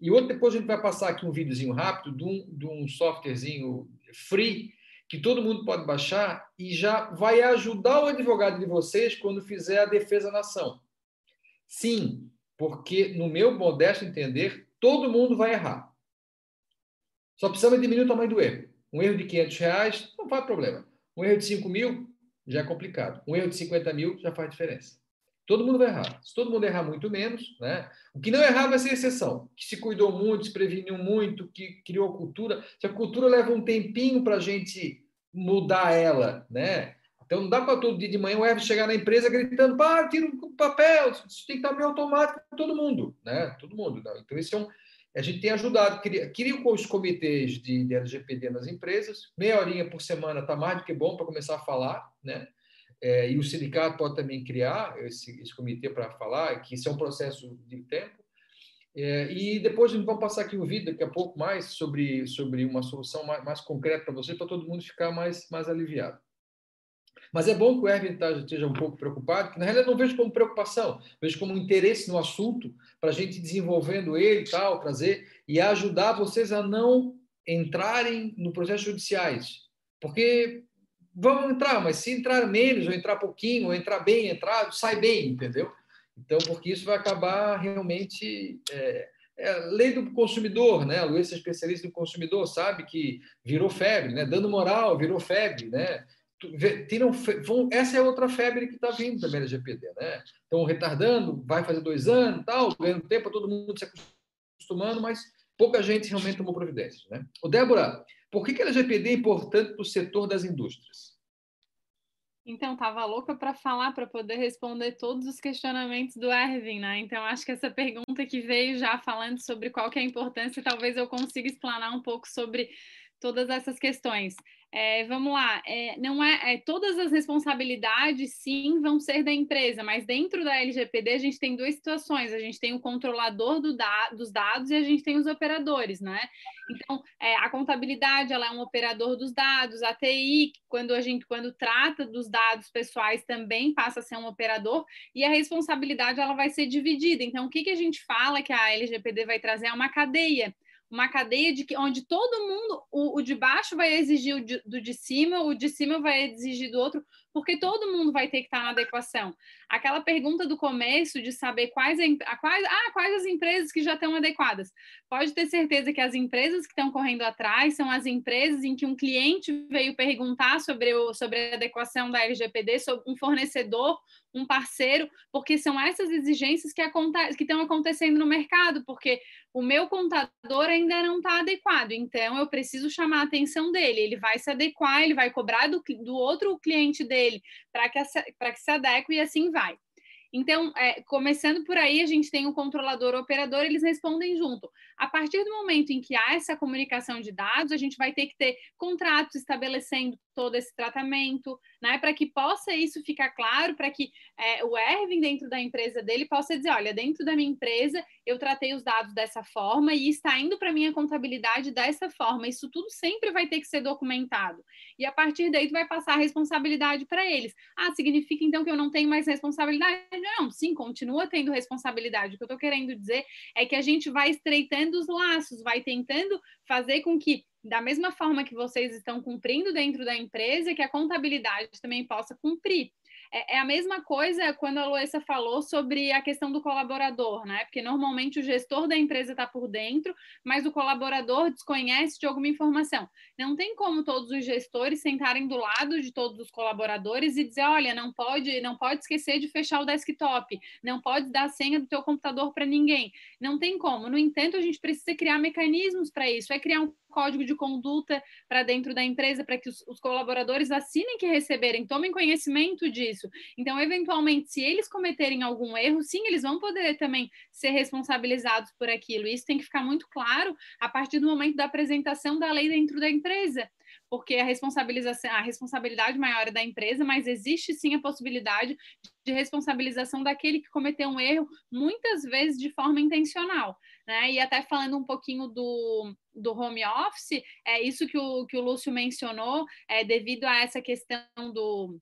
Speaker 1: E outro, depois a gente vai passar aqui um videozinho rápido de um, de um softwarezinho free, que todo mundo pode baixar e já vai ajudar o advogado de vocês quando fizer a defesa na ação. Sim, porque, no meu modesto entender, todo mundo vai errar. Só precisamos diminuir o tamanho do erro. Um erro de 500 reais não faz problema. Um erro de 5 mil já é complicado. Um erro de 50 mil já faz diferença. Todo mundo vai errar. Se todo mundo errar muito menos, né? o que não errar vai ser exceção. Que se cuidou muito, se preveniu muito, que criou cultura. Se a cultura leva um tempinho para a gente mudar ela, né? Então não dá para todo dia de manhã o Everton chegar na empresa gritando, pá, tira o papel, isso tem que estar meio automático para todo mundo, né? Todo mundo. Não. Então, isso é um, a gente tem ajudado, queria com os comitês de, de LGPD nas empresas, meia horinha por semana está mais do que bom para começar a falar, né? É, e o sindicato pode também criar esse, esse comitê para falar, que isso é um processo de tempo. É, e depois a gente vai passar aqui um vídeo daqui a pouco mais sobre, sobre uma solução mais, mais concreta para você, para todo mundo ficar mais, mais aliviado. Mas é bom que o Erwin tá, esteja um pouco preocupado, que na realidade não vejo como preocupação, vejo como interesse no assunto, para a gente desenvolvendo ele e tal, trazer e ajudar vocês a não entrarem no processo judiciais. Porque vamos entrar, mas se entrar menos, ou entrar pouquinho, ou entrar bem, entrar, sai bem, entendeu? Então, porque isso vai acabar realmente. É, é lei do consumidor, né? A Luísa é especialista do consumidor, sabe que virou febre, né? Dando moral, virou febre, né? Tiram, vão, essa é outra febre que está vindo também da GPD, né? Estão retardando, vai fazer dois anos, tal, ganhando tempo, todo mundo se acostumando, mas pouca gente realmente tomou providências, né? O Débora, por que, que a LGPD é importante para o setor das indústrias?
Speaker 3: Então, estava louca para falar, para poder responder todos os questionamentos do Erwin, né? Então, acho que essa pergunta que veio já falando sobre qual que é a importância, talvez eu consiga explanar um pouco sobre todas essas questões. É, vamos lá, é, não é, é, todas as responsabilidades sim vão ser da empresa, mas dentro da LGPD a gente tem duas situações: a gente tem o controlador do da, dos dados e a gente tem os operadores, né? Então, é, a contabilidade ela é um operador dos dados, a TI, quando a gente quando trata dos dados pessoais, também passa a ser um operador, e a responsabilidade ela vai ser dividida. Então, o que, que a gente fala que a LGPD vai trazer é uma cadeia uma cadeia de que, onde todo mundo, o, o de baixo vai exigir o de, do de cima, o de cima vai exigir do outro, porque todo mundo vai ter que estar na adequação. Aquela pergunta do começo de saber quais, a, quais, ah, quais as empresas que já estão adequadas. Pode ter certeza que as empresas que estão correndo atrás são as empresas em que um cliente veio perguntar sobre, o, sobre a adequação da LGPD, sobre um fornecedor, um parceiro, porque são essas exigências que, estão acontecendo no mercado, porque o meu contador ainda não está adequado, então eu preciso chamar a atenção dele, ele vai se adequar, ele vai cobrar do, do outro cliente dele para que, que se adeque e assim vai. Então, é, começando por aí, a gente tem o controlador, o operador, eles respondem junto. A partir do momento em que há essa comunicação de dados, a gente vai ter que ter contratos estabelecendo todo esse tratamento, né, para que possa isso ficar claro, para que é, o Erwin, dentro da empresa dele, possa dizer: olha, dentro da minha empresa, eu tratei os dados dessa forma e está indo para minha contabilidade dessa forma. Isso tudo sempre vai ter que ser documentado. E a partir daí, tu vai passar a responsabilidade para eles. Ah, significa então que eu não tenho mais responsabilidade? Não, sim, continua tendo responsabilidade. O que eu estou querendo dizer é que a gente vai estreitando os laços, vai tentando fazer com que da mesma forma que vocês estão cumprindo dentro da empresa, que a contabilidade também possa cumprir. É, é, a mesma coisa quando a Luísa falou sobre a questão do colaborador, né? Porque normalmente o gestor da empresa está por dentro, mas o colaborador desconhece de alguma informação. Não tem como todos os gestores sentarem do lado de todos os colaboradores e dizer, olha, não pode, não pode esquecer de fechar o desktop, não pode dar a senha do teu computador para ninguém. Não tem como. No entanto, a gente precisa criar mecanismos para isso, é criar um código de conduta para dentro da empresa, para que os, os, colaboradores assinem que receberem, tomem conhecimento disso. Então, eventualmente, se eles cometerem algum erro, sim, eles vão poder também ser responsabilizados por aquilo. Isso tem que ficar muito claro a partir do momento da apresentação da lei dentro da empresa. porque a responsabilização, a responsabilidade maior é da empresa, mas existe sim a possibilidade de responsabilização daquele que cometeu um erro, muitas vezes de forma intencional. Né? E até falando um pouquinho do, do home office, é isso que o, que o Lúcio mencionou, é devido a essa questão do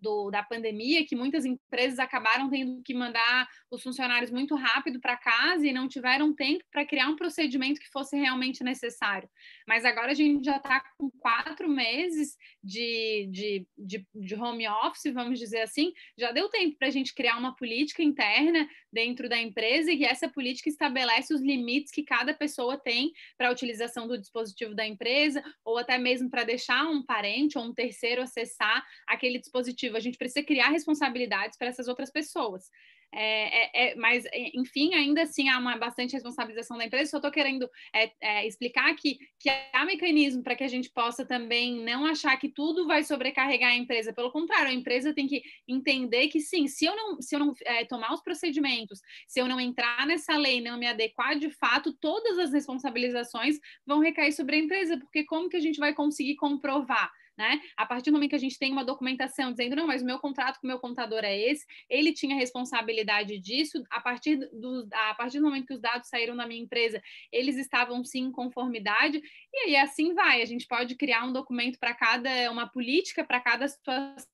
Speaker 3: do, da pandemia, que muitas empresas acabaram tendo que mandar os funcionários muito rápido para casa e não tiveram tempo para criar um procedimento que fosse realmente necessário. Mas agora a gente já está com quatro meses de, de, de, de, home office, vamos dizer assim, já deu tempo para a gente criar uma política interna dentro da empresa e essa política estabelece os limites que cada pessoa tem para a utilização do dispositivo da empresa ou até mesmo para deixar um parente ou um terceiro acessar aquele dispositivo dispositivo, a gente precisa criar responsabilidades para essas outras pessoas. É, é, é, mas, enfim, ainda assim há uma bastante responsabilização da empresa. Só estou querendo é, é, explicar que, que há mecanismo para que a gente possa também não achar que tudo vai sobrecarregar a empresa. Pelo contrário, a empresa tem que entender que sim, se eu não, se eu não é, tomar os procedimentos, se eu não entrar nessa lei, não me adequar de fato, todas as responsabilizações vão recair sobre a empresa, porque como que a gente vai conseguir comprovar? Né? A partir do momento que a gente tem uma documentação dizendo, não, mas o meu contrato com o meu contador é esse, ele tinha responsabilidade disso, a partir do, a partir do momento que os dados saíram da minha empresa, eles estavam sim em conformidade, e aí assim vai, a gente pode criar um documento para cada, uma política para cada situação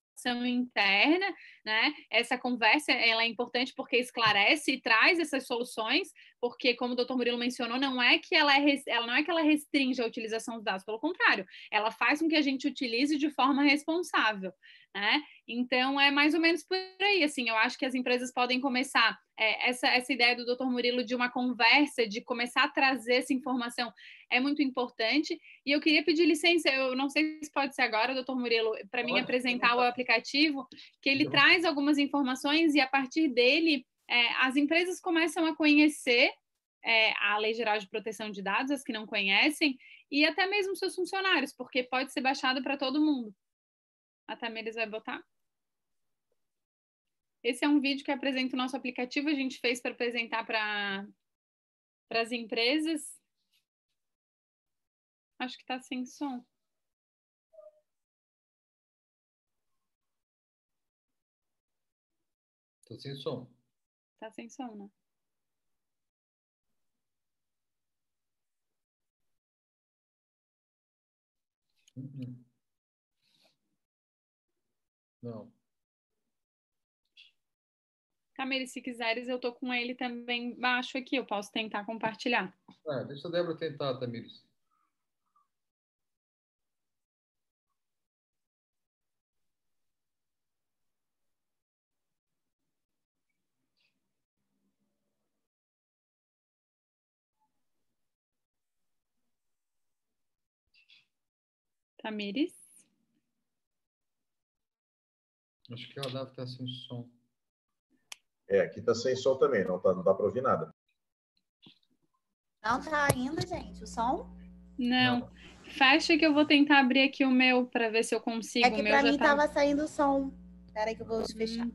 Speaker 3: interna, né? Essa conversa ela é importante porque esclarece e traz essas soluções, porque como o doutor Murilo mencionou, não é que ela é ela não é que ela restringe a utilização dos dados, pelo contrário, ela faz com que a gente utilize de forma responsável, né? Então é mais ou menos por aí, assim, eu acho que as empresas podem começar é, essa, essa ideia do Dr. Murilo de uma conversa, de começar a trazer essa informação é muito importante. E eu queria pedir licença, eu não sei se pode ser agora, doutor Murilo, para mim apresentar o aplicativo, que ele traz algumas informações e a partir dele é, as empresas começam a conhecer é, a Lei Geral de Proteção de Dados, as que não conhecem, e até mesmo seus funcionários, porque pode ser baixado para todo mundo. A Tamires vai botar? Esse é um vídeo que apresenta o nosso aplicativo, a gente fez para apresentar para as empresas. Acho que está sem som.
Speaker 1: Estou sem som.
Speaker 3: Está sem som, né?
Speaker 1: Uhum. Não.
Speaker 3: Camille, se quiseres, eu tô com ele também baixo aqui, eu posso tentar compartilhar.
Speaker 1: É, deixa a Débora tentar, Tamires.
Speaker 3: Tamires?
Speaker 1: Acho que ela deve estar sem som.
Speaker 5: É, aqui está sem som também, não, tá, não dá para ouvir nada.
Speaker 11: Não tá ainda, gente, o som?
Speaker 3: Não. não. Fecha que eu vou tentar abrir aqui o meu para ver se eu consigo.
Speaker 11: É que para mim estava tá... saindo som. Espera aí que eu vou hum.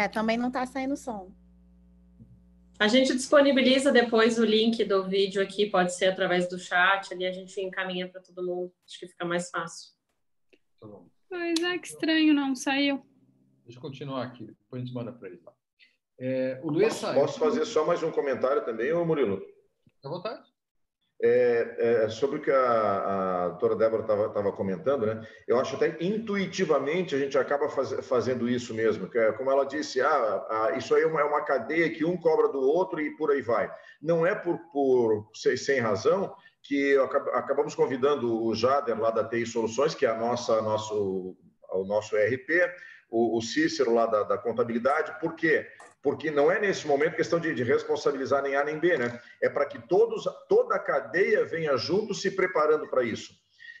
Speaker 11: É, também não está saindo som.
Speaker 2: A gente disponibiliza depois o link do vídeo aqui, pode ser através do chat, ali a gente encaminha para todo mundo, acho que fica mais fácil.
Speaker 3: Tá bom. Pois é, que estranho, não saiu.
Speaker 1: Deixa eu continuar aqui, depois a gente manda para ele. É, o Luiz
Speaker 5: posso, posso fazer só mais um comentário também, ô Murilo?
Speaker 1: À vontade.
Speaker 5: É, é, sobre o que a, a doutora Débora estava comentando, né? eu acho até intuitivamente a gente acaba faz, fazendo isso mesmo, que é, como ela disse, ah, ah, isso aí é uma, é uma, cadeia que um cobra do outro e por aí vai. Não é por, por sem razão que acabamos convidando o Jader lá da TI Soluções, que é a nossa, nosso, o nosso ERP, o, o Cícero lá da, da contabilidade, por quê? Porque não é nesse momento questão de, de responsabilizar nem A nem B, né? É para que todos, toda a cadeia venha junto se preparando para isso.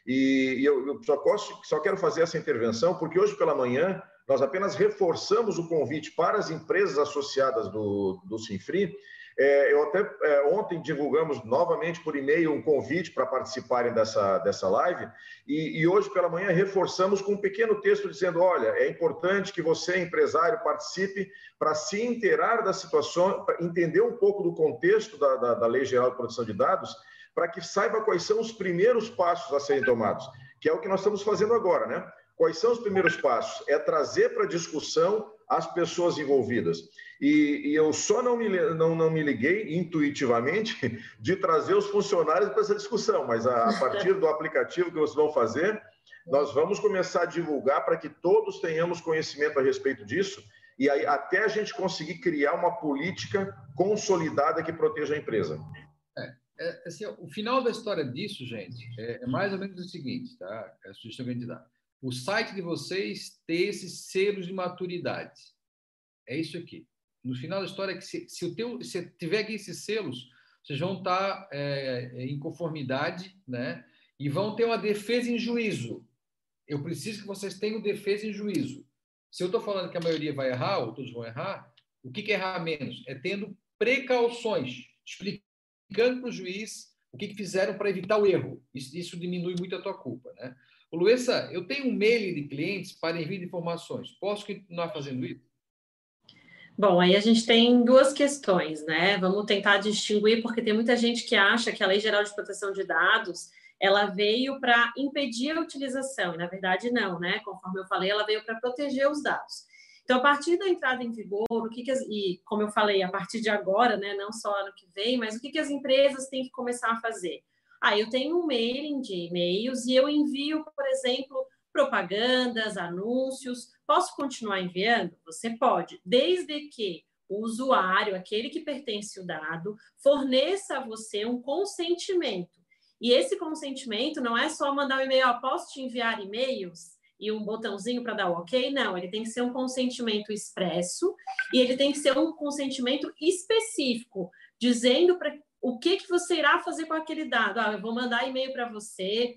Speaker 5: E, e eu, eu só, posso, só quero fazer essa intervenção porque hoje pela manhã nós apenas reforçamos o convite para as empresas associadas do, do Sinfri É, eu até é, ontem divulgamos novamente por e-mail um convite para participarem dessa, dessa live e, e, hoje pela manhã reforçamos com um pequeno texto dizendo: olha, é importante que você, empresário, participe para se inteirar da situação, entender um pouco do contexto da, da, da Lei Geral de Proteção de Dados, para que saiba quais são os primeiros passos a serem tomados, que é o que nós estamos fazendo agora, né? Quais são os primeiros passos? É trazer para discussão as pessoas envolvidas. E, e, eu só não me, não, não me liguei intuitivamente de trazer os funcionários para essa discussão, mas a, a partir do aplicativo que vocês vão fazer, nós vamos começar a divulgar para que todos tenhamos conhecimento a respeito disso e aí até a gente conseguir criar uma política consolidada que proteja a empresa.
Speaker 1: É, é, assim, o final da história disso, gente, é, é mais ou menos o seguinte, tá? É a sugestão que a gente dá o site de vocês ter esses selos de maturidade. É isso aqui. No final da história, que se, se o teu, se tiver aqui esses selos, vocês vão estar é, em conformidade, né? E vão ter uma defesa em juízo. Eu preciso que vocês tenham defesa em juízo. Se eu estou falando que a maioria vai errar, ou todos vão errar, o que, que é errar menos? É tendo precauções, explicando para o juiz o que, que fizeram para evitar o erro. Isso, isso diminui muito a tua culpa, né? Luísa, eu tenho um mail de clientes para envio de informações. Posso continuar fazendo isso?
Speaker 2: Bom, aí a gente tem duas questões, né? Vamos tentar distinguir, porque tem muita gente que acha que a Lei Geral de Proteção de Dados ela veio para impedir a utilização, e na verdade não, né? Conforme eu falei, ela veio para proteger os dados. Então, a partir da entrada em vigor, o que, que as, e como eu falei, a partir de agora, né, não só ano que vem, mas o que, que as empresas têm que começar a fazer? Ah, eu tenho um mailing de e-mails e eu envio, por exemplo, propagandas, anúncios. Posso continuar enviando? Você pode, desde que o usuário, aquele que pertence o dado, forneça a você um consentimento. E esse consentimento não é só mandar um e-mail, posso te enviar e-mails? E um botãozinho para dar o ok? Não, ele tem que ser um consentimento expresso e ele tem que ser um consentimento específico, dizendo para o que, que você irá fazer com aquele dado? Ah, eu vou mandar e-mail para você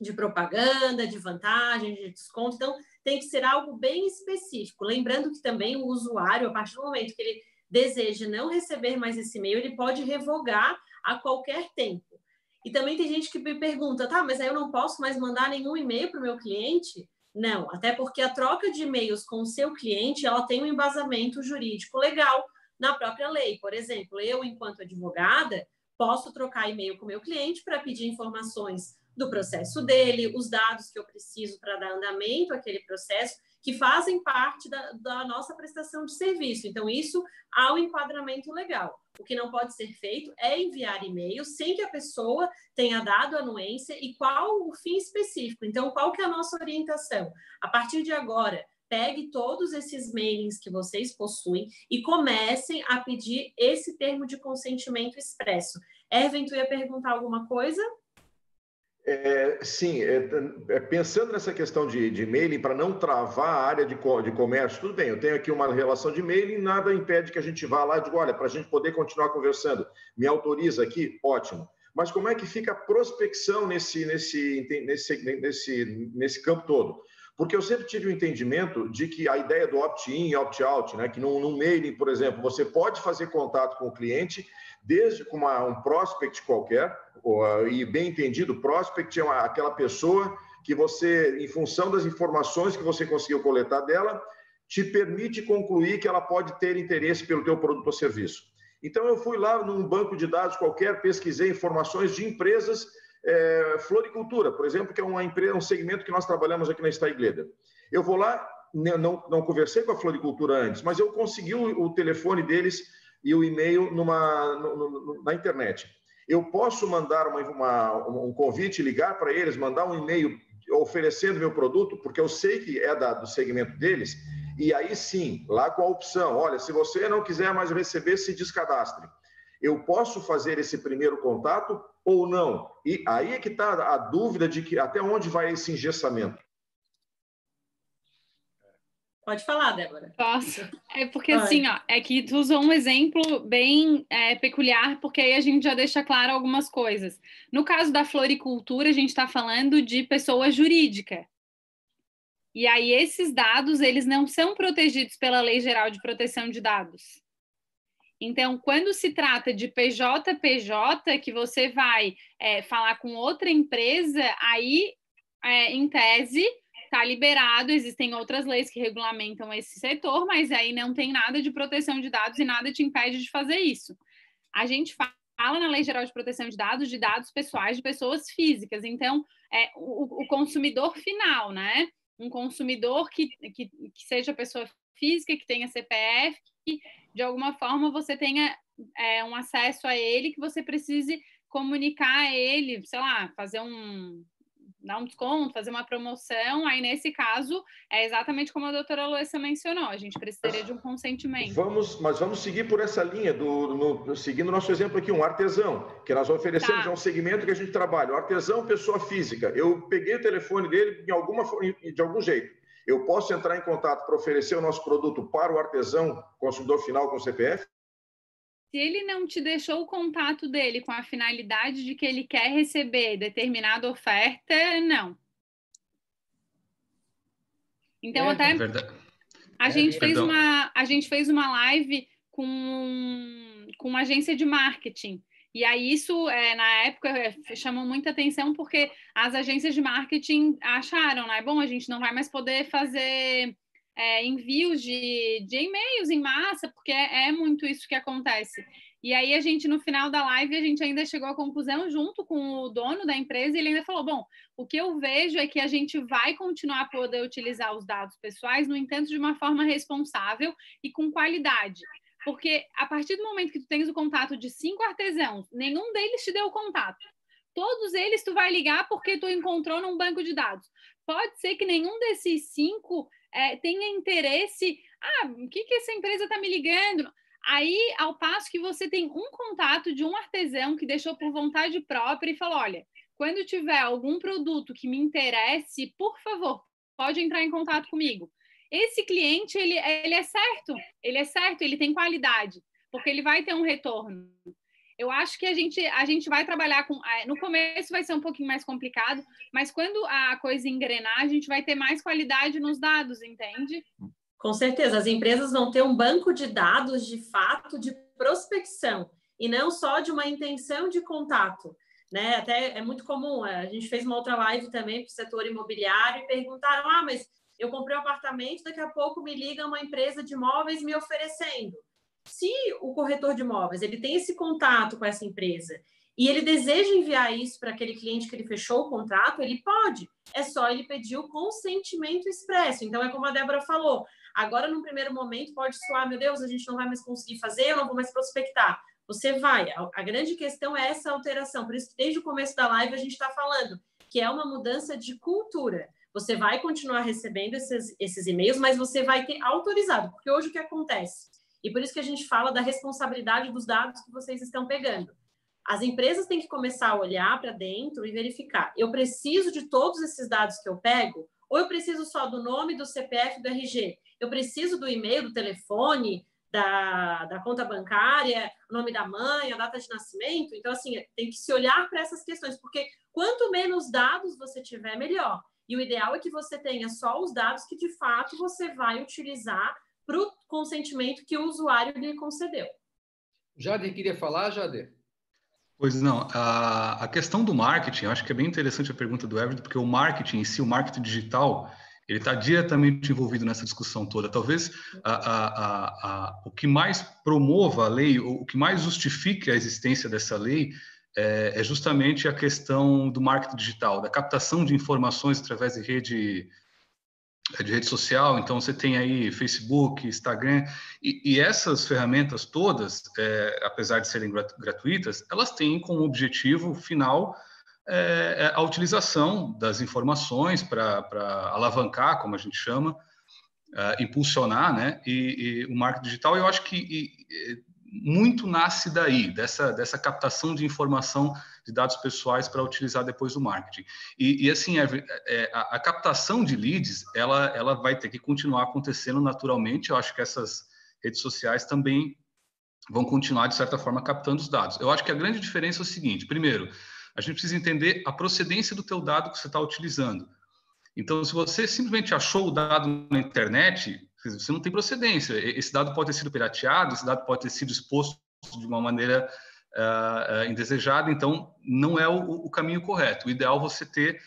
Speaker 2: de propaganda, de vantagem, de desconto. Então, tem que ser algo bem específico. Lembrando que também o usuário, a partir do momento que ele deseja não receber mais esse e-mail, ele pode revogar a qualquer tempo. E também tem gente que me pergunta, tá, mas aí eu não posso mais mandar nenhum e-mail para o meu cliente? Não, até porque a troca de e-mails com o seu cliente, ela tem um embasamento jurídico legal na própria lei. Por exemplo, eu, enquanto advogada, posso trocar e-mail com o meu cliente para pedir informações do processo dele, os dados que eu preciso para dar andamento àquele processo, que fazem parte da, da, nossa prestação de serviço. Então, isso um enquadramento legal. O que não pode ser feito é enviar e-mail sem que a pessoa tenha dado anuência e qual o fim específico. Então, qual que é a nossa orientação? A partir de agora, pegue todos esses mailings que vocês possuem e comecem a pedir esse termo de consentimento expresso. Erwin, tu ia perguntar alguma coisa?
Speaker 5: É, sim, é, é, pensando nessa questão de, de mailing, para não travar a área de, de comércio, tudo bem, eu tenho aqui uma relação de mailing, nada impede que a gente vá lá e diga, olha, para a gente poder continuar conversando, me autoriza aqui? Ótimo. Mas como é que fica a prospecção nesse, nesse, nesse, nesse, nesse campo todo? Porque eu sempre tive o entendimento de que a ideia do opt-in e opt-out, né, que num, num mailing, por exemplo, você pode fazer contato com o cliente desde com uma, um prospect qualquer, ou, e bem entendido, prospect é uma, aquela pessoa que você, em função das informações que você conseguiu coletar dela, te permite concluir que ela pode ter interesse pelo teu produto ou serviço. Então, eu fui lá num banco de dados qualquer, pesquisei informações de empresas é, floricultura, por exemplo, que é uma empresa, um segmento que nós trabalhamos aqui na Steigleder. Eu vou lá, não, não conversei com a floricultura antes, mas eu consegui o, o telefone deles e o e-mail numa, na internet. Eu posso mandar uma, uma, um convite, ligar para eles, mandar um e-mail oferecendo meu produto, porque eu sei que é da, do segmento deles, e aí sim, lá com a opção, olha, se você não quiser mais receber, se descadastre. Eu posso fazer esse primeiro contato ou não? E aí é que está a dúvida de que até onde vai esse engessamento.
Speaker 2: Pode falar, Débora.
Speaker 3: Posso. É porque Pode. assim, ó, é que tu usou um exemplo bem é, peculiar, porque aí a gente já deixa claro algumas coisas. No caso da floricultura, a gente está falando de pessoa jurídica. E aí esses dados, eles não são protegidos pela Lei Geral de Proteção de Dados. Então, quando se trata de PJ, PJ, que você vai é, falar com outra empresa, aí, é, em tese, está liberado, existem outras leis que regulamentam esse setor, mas aí não tem nada de proteção de dados e nada te impede de fazer isso. A gente fala na Lei Geral de Proteção de Dados de dados pessoais de pessoas físicas, então, é, o, o consumidor final, né? Um consumidor que, que, que seja pessoa física, que tenha CPF, que de alguma forma você tenha é, um acesso a ele, que você precise comunicar a ele, sei lá, fazer um dar um desconto, fazer uma promoção, aí nesse caso é exatamente como a doutora Luísa mencionou, a gente precisaria de um consentimento.
Speaker 5: Vamos, mas vamos seguir por essa linha, do, no, seguindo nosso exemplo aqui, um artesão, que nós oferecemos tá. um segmento que a gente trabalha, o artesão, pessoa física. Eu peguei o telefone dele de, alguma, de algum jeito. Eu posso entrar em contato para oferecer o nosso produto para o artesão, consumidor final com CPF?
Speaker 3: Se ele não te deixou o contato dele com a finalidade de que ele quer receber determinada oferta, não. Então, é, até. É a, é, gente fez uma, a gente fez uma live com, com uma agência de marketing. E aí isso, é, na época, é, chamou muita atenção porque as agências de marketing acharam, né? Bom, a gente não vai mais poder fazer é, envios de, de e-mails em massa, porque é, é muito isso que acontece. E aí a gente, no final da live, a gente ainda chegou à conclusão, junto com o dono da empresa, ele ainda falou, bom, o que eu vejo é que a gente vai continuar a poder utilizar os dados pessoais, no entanto, de uma forma responsável e com qualidade. Porque a partir do momento que tu tens o contato de cinco artesãos, nenhum deles te deu o contato. Todos eles tu vai ligar porque tu encontrou num banco de dados. Pode ser que nenhum desses cinco é, tenha interesse. Ah, o que, que essa empresa está me ligando? Aí, ao passo que você tem um contato de um artesão que deixou por vontade própria e falou: olha, quando tiver algum produto que me interesse, por favor, pode entrar em contato comigo esse cliente ele, ele é certo, ele é certo, ele tem qualidade, porque ele vai ter um retorno. Eu acho que a gente, a gente vai trabalhar com. No começo vai ser um pouquinho mais complicado, mas quando a coisa engrenar, a gente vai ter mais qualidade nos dados, entende?
Speaker 2: Com certeza, as empresas vão ter um banco de dados de fato de prospecção e não só de uma intenção de contato. Né? Até é muito comum, a gente fez uma outra live também para o setor imobiliário e perguntaram: ah, mas eu comprei um apartamento, daqui a pouco me liga uma empresa de imóveis me oferecendo. Se o corretor de imóveis ele tem esse contato com essa empresa e ele deseja enviar isso para aquele cliente que ele fechou o contrato, ele pode. É só ele pedir o consentimento expresso. Então, é como a Débora falou. Agora, num primeiro momento, pode soar, meu Deus, a gente não vai mais conseguir fazer, eu não vou mais prospectar. Você vai. A, grande questão é essa alteração. Por isso que desde o começo da live a gente está falando que é uma mudança de cultura. Você vai continuar recebendo esses, esses e-mails, mas você vai ter autorizado, porque hoje o que acontece? E por isso que a gente fala da responsabilidade dos dados que vocês estão pegando. As empresas têm que começar a olhar para dentro e verificar: eu preciso de todos esses dados que eu pego, ou eu preciso só do nome, do CPF, do RG? Eu preciso do e-mail, do telefone, da, da conta bancária, o nome da mãe, a data de nascimento? Então, assim, tem que se olhar para essas questões, porque quanto menos dados você tiver, melhor. E o ideal é que você tenha só os dados que de fato você vai utilizar para o consentimento que o usuário lhe concedeu.
Speaker 1: Jader queria falar, Jader?
Speaker 8: Pois não, a, a questão do marketing, eu acho que é bem interessante a pergunta do Everton, porque o marketing em si, o marketing digital, ele está diretamente envolvido nessa discussão toda. Talvez a, a, a, o que mais promova a lei, o que mais justifique a existência dessa lei, é, é, justamente a questão do marketing digital, da captação de informações através de rede de rede social. Então você tem aí Facebook, Instagram e, e essas ferramentas todas, é, apesar de serem gratuitas, elas têm como objetivo final é, é a utilização das informações para alavancar, como a gente chama, Uh, impulsionar né, e, e, o marketing digital. Eu acho que e, muito nasce daí, dessa, dessa captação de informação de dados pessoais para utilizar depois do marketing. E, e assim, é, é, a, a, captação de leads, ela, ela vai ter que continuar acontecendo naturalmente. Eu acho que essas redes sociais também vão continuar, de certa forma, captando os dados. Eu acho que a grande diferença é o seguinte, primeiro, a gente precisa entender a procedência do teu dado que você está utilizando. Então, se você simplesmente achou o dado na internet, Você não tem procedência. Esse dado pode ter sido pirateado, esse dado pode ter sido exposto de uma maneira uh, indesejada, então não é o, o, caminho correto. O ideal é você ter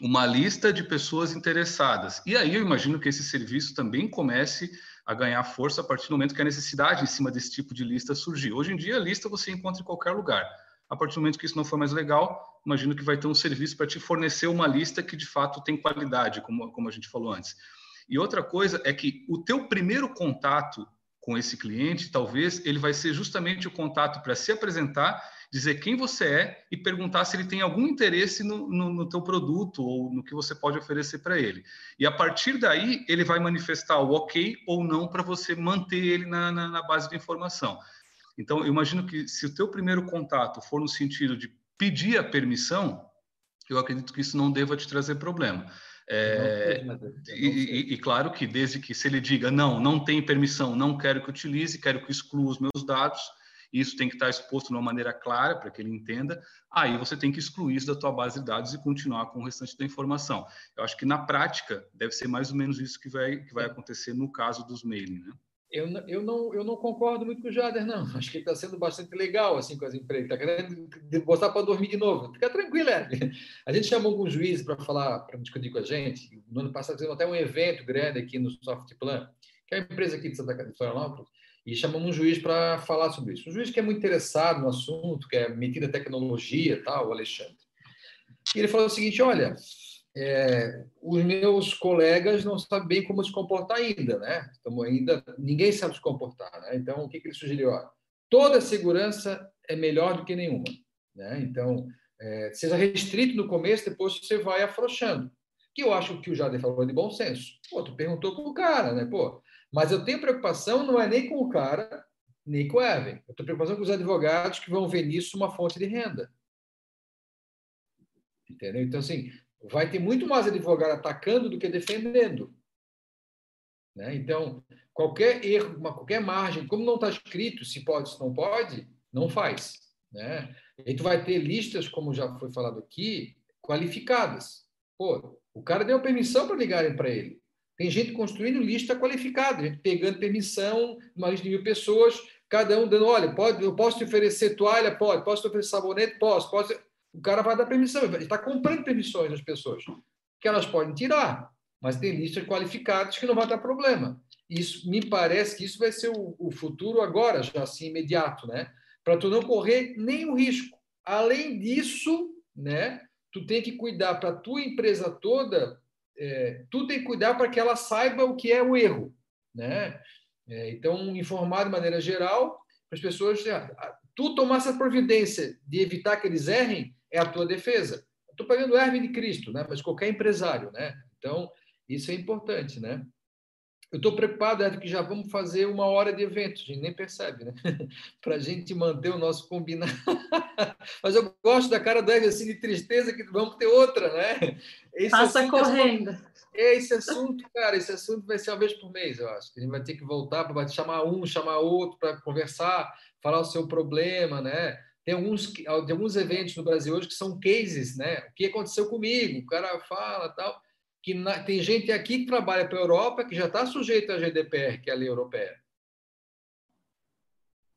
Speaker 8: uma lista de pessoas interessadas. E aí eu imagino que esse serviço também comece a ganhar força a partir do momento que a necessidade em cima desse tipo de lista surgir. Hoje em dia, a lista você encontra em qualquer lugar. A partir do momento que isso não for mais legal, imagino que vai ter um serviço para te fornecer uma lista que de fato tem qualidade, como, como a gente falou antes. E outra coisa é que o teu primeiro contato com esse cliente, talvez ele vai ser justamente o contato para se apresentar, dizer quem você é e perguntar se ele tem algum interesse no, no, no teu produto ou no que você pode oferecer para ele. E a partir daí, ele vai manifestar o ok ou não para você manter ele na, na, na base de informação. Então, eu imagino que se o teu primeiro contato for no sentido de pedir a permissão, eu acredito que isso não deva te trazer problema. É, e, e, e, claro que desde que se ele diga não, não tem permissão, não quero que utilize, quero que exclua os meus dados, isso tem que estar exposto de uma maneira clara para que ele entenda. Aí você tem que excluir isso da tua base de dados e continuar com o restante da informação. Eu acho que na prática deve ser mais ou menos isso que vai que vai acontecer no caso dos mailing, né?
Speaker 1: Eu, eu, não, eu não concordo muito com o Jader, não. Acho que ele está sendo bastante legal assim com as empresas. Está querendo botar para dormir de novo. Fica tranquilo, é. A gente chamou alguns juízes para falar, para discutir com a gente. No ano passado, fizemos até um evento grande aqui no Softplan, que é uma empresa aqui de Santa Catarina, de e chamamos um juiz para falar sobre isso. Um juiz que é muito interessado no assunto, que é metido tecnologia tal, o Alexandre. E ele falou o seguinte: olha, é, os meus colegas não sabem bem como se comportar ainda, né? Estamos ainda, ninguém sabe se comportar, né? Então, o que, que ele sugeriu? Toda segurança é melhor do que nenhuma, né? Então, é, seja restrito no começo, depois você vai afrouxando. Que eu acho que o Jader falou de bom senso. Pô, tu perguntou para o cara, né? Pô, mas eu tenho preocupação não é nem com o cara, nem com o Evan. Eu tenho preocupação com os advogados que vão ver nisso uma fonte de renda. Entendeu? Então, assim, vai ter muito mais advogado atacando do que defendendo. Né? Então, qualquer erro, uma, qualquer margem, como não está escrito se pode, se não pode, não faz. Né? E tu vai ter listas, como já foi falado aqui, qualificadas. Pô, o cara deu permissão para ligarem para ele. Tem gente construindo lista qualificada, gente pegando permissão, uma lista de mil pessoas, cada um dando, olha, pode, eu posso te oferecer toalha? Pode. Posso te oferecer sabonete? Posso. posso o cara vai dar permissão, ele está comprando permissões das pessoas, que elas podem tirar, mas tem listas qualificadas que não vai dar problema. Isso me parece que isso vai ser o, o futuro agora, já assim imediato, né? Para tu não correr nenhum risco. Além disso, né? Tu tem que cuidar para a tua empresa toda, é, tu tem que cuidar para que ela saiba o que é o erro, né? É, então, informar de maneira geral para as pessoas, tu tomar essa providência de evitar que eles errem, é a tua defesa. Estou pagando o de Cristo, né? mas qualquer empresário. Né? Então, isso é importante. Né? Eu estou preocupado, é que já vamos fazer uma hora de evento, a gente nem percebe, né? Para a gente manter o nosso combinado. Mas eu gosto da cara do Hermes, assim, de tristeza, que vamos ter outra, né?
Speaker 2: Esse Passa é correndo.
Speaker 1: É, esse assunto, cara, esse assunto vai ser uma vez por mês, eu acho. A gente vai ter que voltar para chamar um, chamar outro para conversar, falar o seu problema, né? Tem alguns, tem alguns eventos no Brasil hoje que são cases, né? O que aconteceu comigo? O cara fala tal. Que na, tem gente aqui que trabalha para a Europa que já está sujeito à GDPR, que é a lei europeia.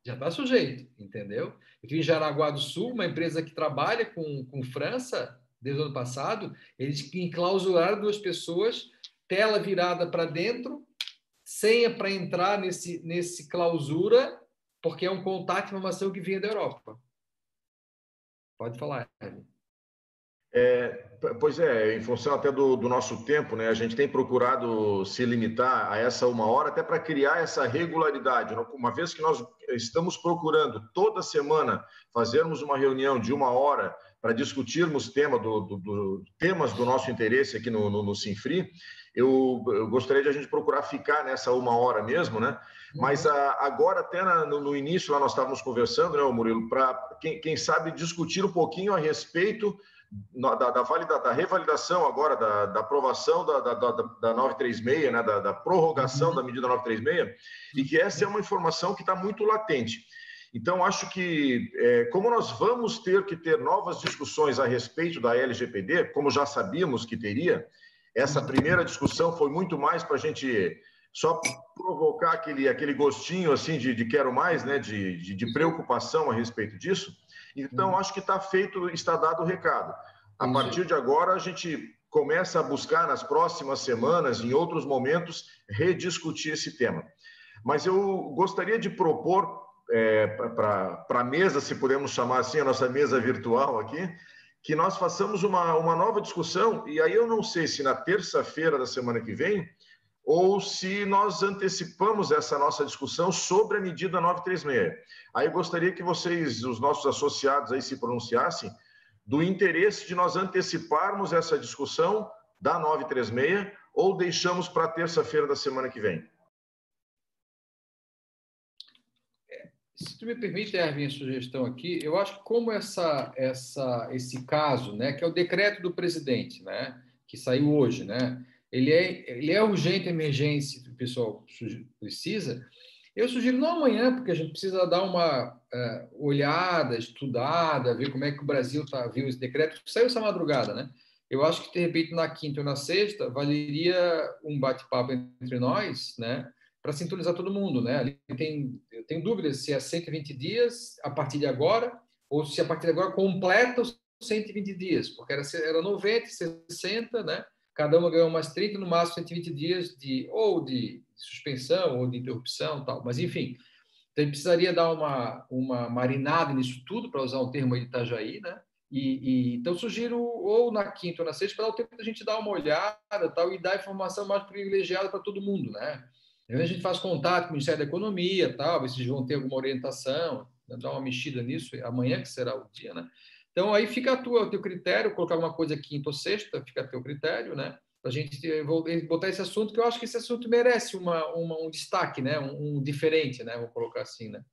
Speaker 1: Já está sujeito, entendeu? Eu em Jaraguá do Sul, uma empresa que trabalha com, com França, desde o ano passado, eles enclausuraram duas pessoas, tela virada para dentro, senha para entrar nesse, nesse clausura, porque é um contato de informação que vinha da Europa. Pode falar,
Speaker 5: é, pois é, em função até do, do, nosso tempo, né, a gente tem procurado se limitar a essa uma hora até para criar essa regularidade. Uma vez que nós estamos procurando toda semana fazermos uma reunião de uma hora para discutirmos tema do, do, do, temas do nosso interesse aqui no, no, no Sinfri, eu, eu, gostaria de a gente procurar ficar nessa uma hora mesmo, né? Mas a, agora, até na, no, no, início, lá nós estávamos conversando, né, Murilo, para quem, quem, sabe discutir um pouquinho a respeito da, da, da revalidação agora, da, da aprovação da, da, da, 936, né, da, da prorrogação uhum. da medida 936, e que essa é uma informação que está muito latente. Então, acho que, é, como nós vamos ter que ter novas discussões a respeito da LGPD, como já sabíamos que teria, essa primeira discussão foi muito mais para a gente só provocar aquele, aquele gostinho assim de, de quero mais, né? De, de, de, preocupação a respeito disso. Então, uhum. acho que está feito, está dado o recado. A partir de agora, a gente começa a buscar nas próximas semanas, em outros momentos, rediscutir esse tema. Mas eu gostaria de propor é, para a mesa, se podemos chamar assim, a nossa mesa virtual aqui, que nós façamos uma, uma nova discussão, e aí eu não sei se na terça-feira da semana que vem, ou se nós antecipamos essa nossa discussão sobre a medida 936. Aí eu gostaria que vocês, os nossos associados aí, se pronunciassem do interesse de nós anteciparmos essa discussão da 936 ou deixamos para terça-feira da semana que vem.
Speaker 1: Se tu me permite, a sugestão aqui, eu acho que como essa, essa, esse caso, né, que é o decreto do presidente, né, que saiu hoje, né, ele é, ele é urgente, emergência, o pessoal precisa, eu sugiro não amanhã, porque a gente precisa dar uma uh, olhada, estudada, ver como é que o Brasil tá, viu esse decreto, saiu essa madrugada, né? Eu acho que, de repente, na quinta ou na sexta, valeria um bate-papo entre nós, né? Para sintonizar todo mundo, né? Ali tem, eu tenho dúvidas se é 120 dias a partir de agora ou se a partir de agora completa os 120 dias, porque era, era 90, 60, né? Cada uma ganhou mais 30, no máximo 120 dias de ou de suspensão ou de interrupção, tal. Mas enfim, então precisaria dar uma uma marinada nisso tudo para usar um termo de Itajaí, né? E, e, então sugiro ou na quinta ou na sexta para o tempo da gente dar uma olhada tal e dar informação mais privilegiada para todo mundo, né? A gente faz contato com o Ministério da Economia, tal, ver se eles vão ter alguma orientação, né, dar uma mexida nisso, amanhã que será o dia, né? Então, aí fica a tua, o teu critério, colocar alguma coisa quinta ou sexta, fica a teu critério, né? Para a gente botar esse assunto, que eu acho que esse assunto merece uma, uma um destaque, né? Um, um diferente, né? Vou colocar assim, né?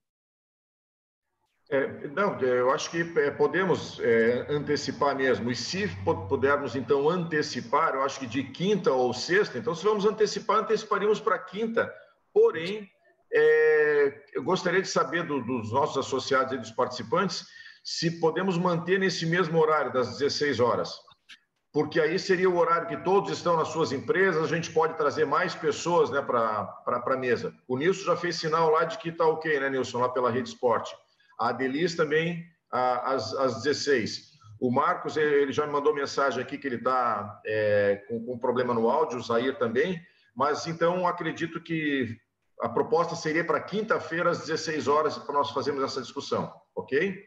Speaker 5: É, não, eu acho que é, podemos é, antecipar mesmo. E se pudermos, então, antecipar, eu acho que de quinta ou sexta, então, se vamos antecipar, anteciparíamos para quinta. Porém, é, eu gostaria de saber do, dos nossos associados e dos participantes se podemos manter nesse mesmo horário, das 16 horas. Porque aí seria o horário que todos estão nas suas empresas, a gente pode trazer mais pessoas né, para a mesa. O Nilson já fez sinal lá de que está ok, né, Nilson, lá pela Rede Esporte. A Delis também às, às 16. O Marcos, ele já me mandou mensagem aqui que ele está é, com, com problema no áudio, o Zair também, mas então acredito que a proposta seria para quinta-feira às 16 horas para nós fazermos essa discussão, ok?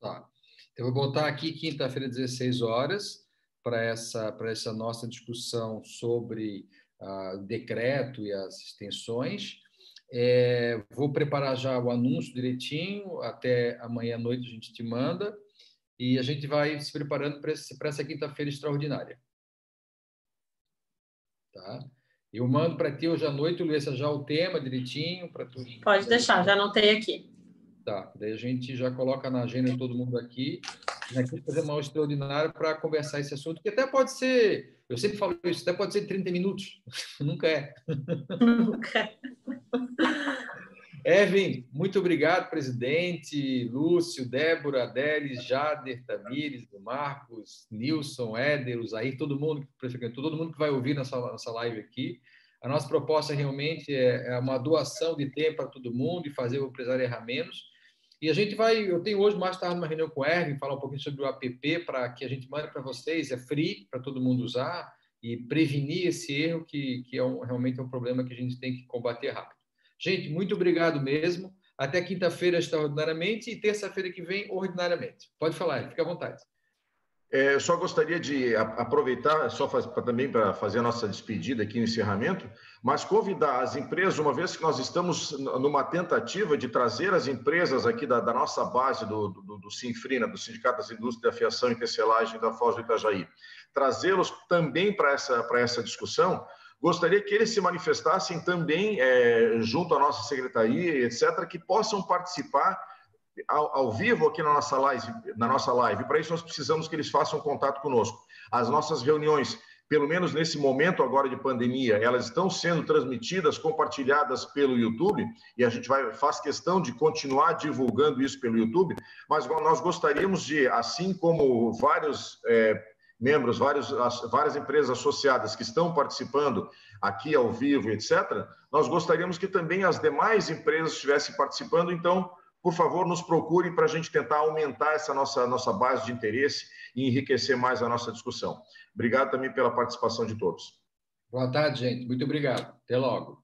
Speaker 1: Tá. Eu vou botar aqui quinta-feira às 16 horas para essa, essa nossa discussão sobre uh, decreto e as extensões. É, vou preparar já o anúncio direitinho, até amanhã à noite a gente te manda, e a gente vai se preparando para essa quinta-feira extraordinária. Tá? Eu mando para ti hoje à noite, Luiz, já o tema direitinho para tu.
Speaker 2: Pode deixar, já anotei aqui.
Speaker 1: Tá, daí a gente já coloca na agenda todo mundo aqui. Aqui fazer uma extraordinária para conversar esse assunto, que até pode ser, eu sempre falo isso, até pode ser 30 minutos. Nunca é. Nunca é. Erwin, muito obrigado, presidente, Lúcio, Débora, Adélis, Jader, Tamires, Marcos, Nilson, Éder, Uzair, todo mundo que todo mundo que vai ouvir nessa, nossa live aqui. A nossa proposta realmente é, é uma doação de tempo para todo mundo e fazer o empresário errar menos. E a gente vai, eu tenho hoje mais tarde uma reunião com o Erwin, falar um pouquinho sobre o app para que a gente mande para vocês, é free para todo mundo usar e prevenir esse erro que, que é um, realmente é um problema que a gente tem que combater rápido. Gente, muito obrigado mesmo. Até quinta-feira, extraordinariamente, e terça-feira que vem, ordinariamente. Pode falar, fique à vontade.
Speaker 5: É, eu só gostaria de aproveitar, só faz, pra, também para fazer a nossa despedida aqui no encerramento, mas convidar as empresas, uma vez que nós estamos numa tentativa de trazer as empresas aqui da, da nossa base do, do, do Sinfrina, do Sindicato das Indústrias de Afiação e Tecelagem da Foz do Itajaí, trazê-los também para essa, essa discussão, Gostaria que eles se manifestassem também é, junto à nossa secretaria, etc., que possam participar ao, ao, vivo aqui na nossa live. Na nossa live. Para isso, nós precisamos que eles façam contato conosco. As nossas reuniões, pelo menos nesse momento agora de pandemia, elas estão sendo transmitidas, compartilhadas pelo YouTube, e a gente vai, faz questão de continuar divulgando isso pelo YouTube, mas nós gostaríamos de, assim como vários. É, membros, vários, várias empresas associadas que estão participando aqui ao vivo, etc., nós gostaríamos que também as demais empresas estivessem participando. Então, por favor, nos procure para a gente tentar aumentar essa nossa, nossa base de interesse e enriquecer mais a nossa discussão. Obrigado também pela participação de todos.
Speaker 1: Boa tarde, gente. Muito obrigado. Até logo.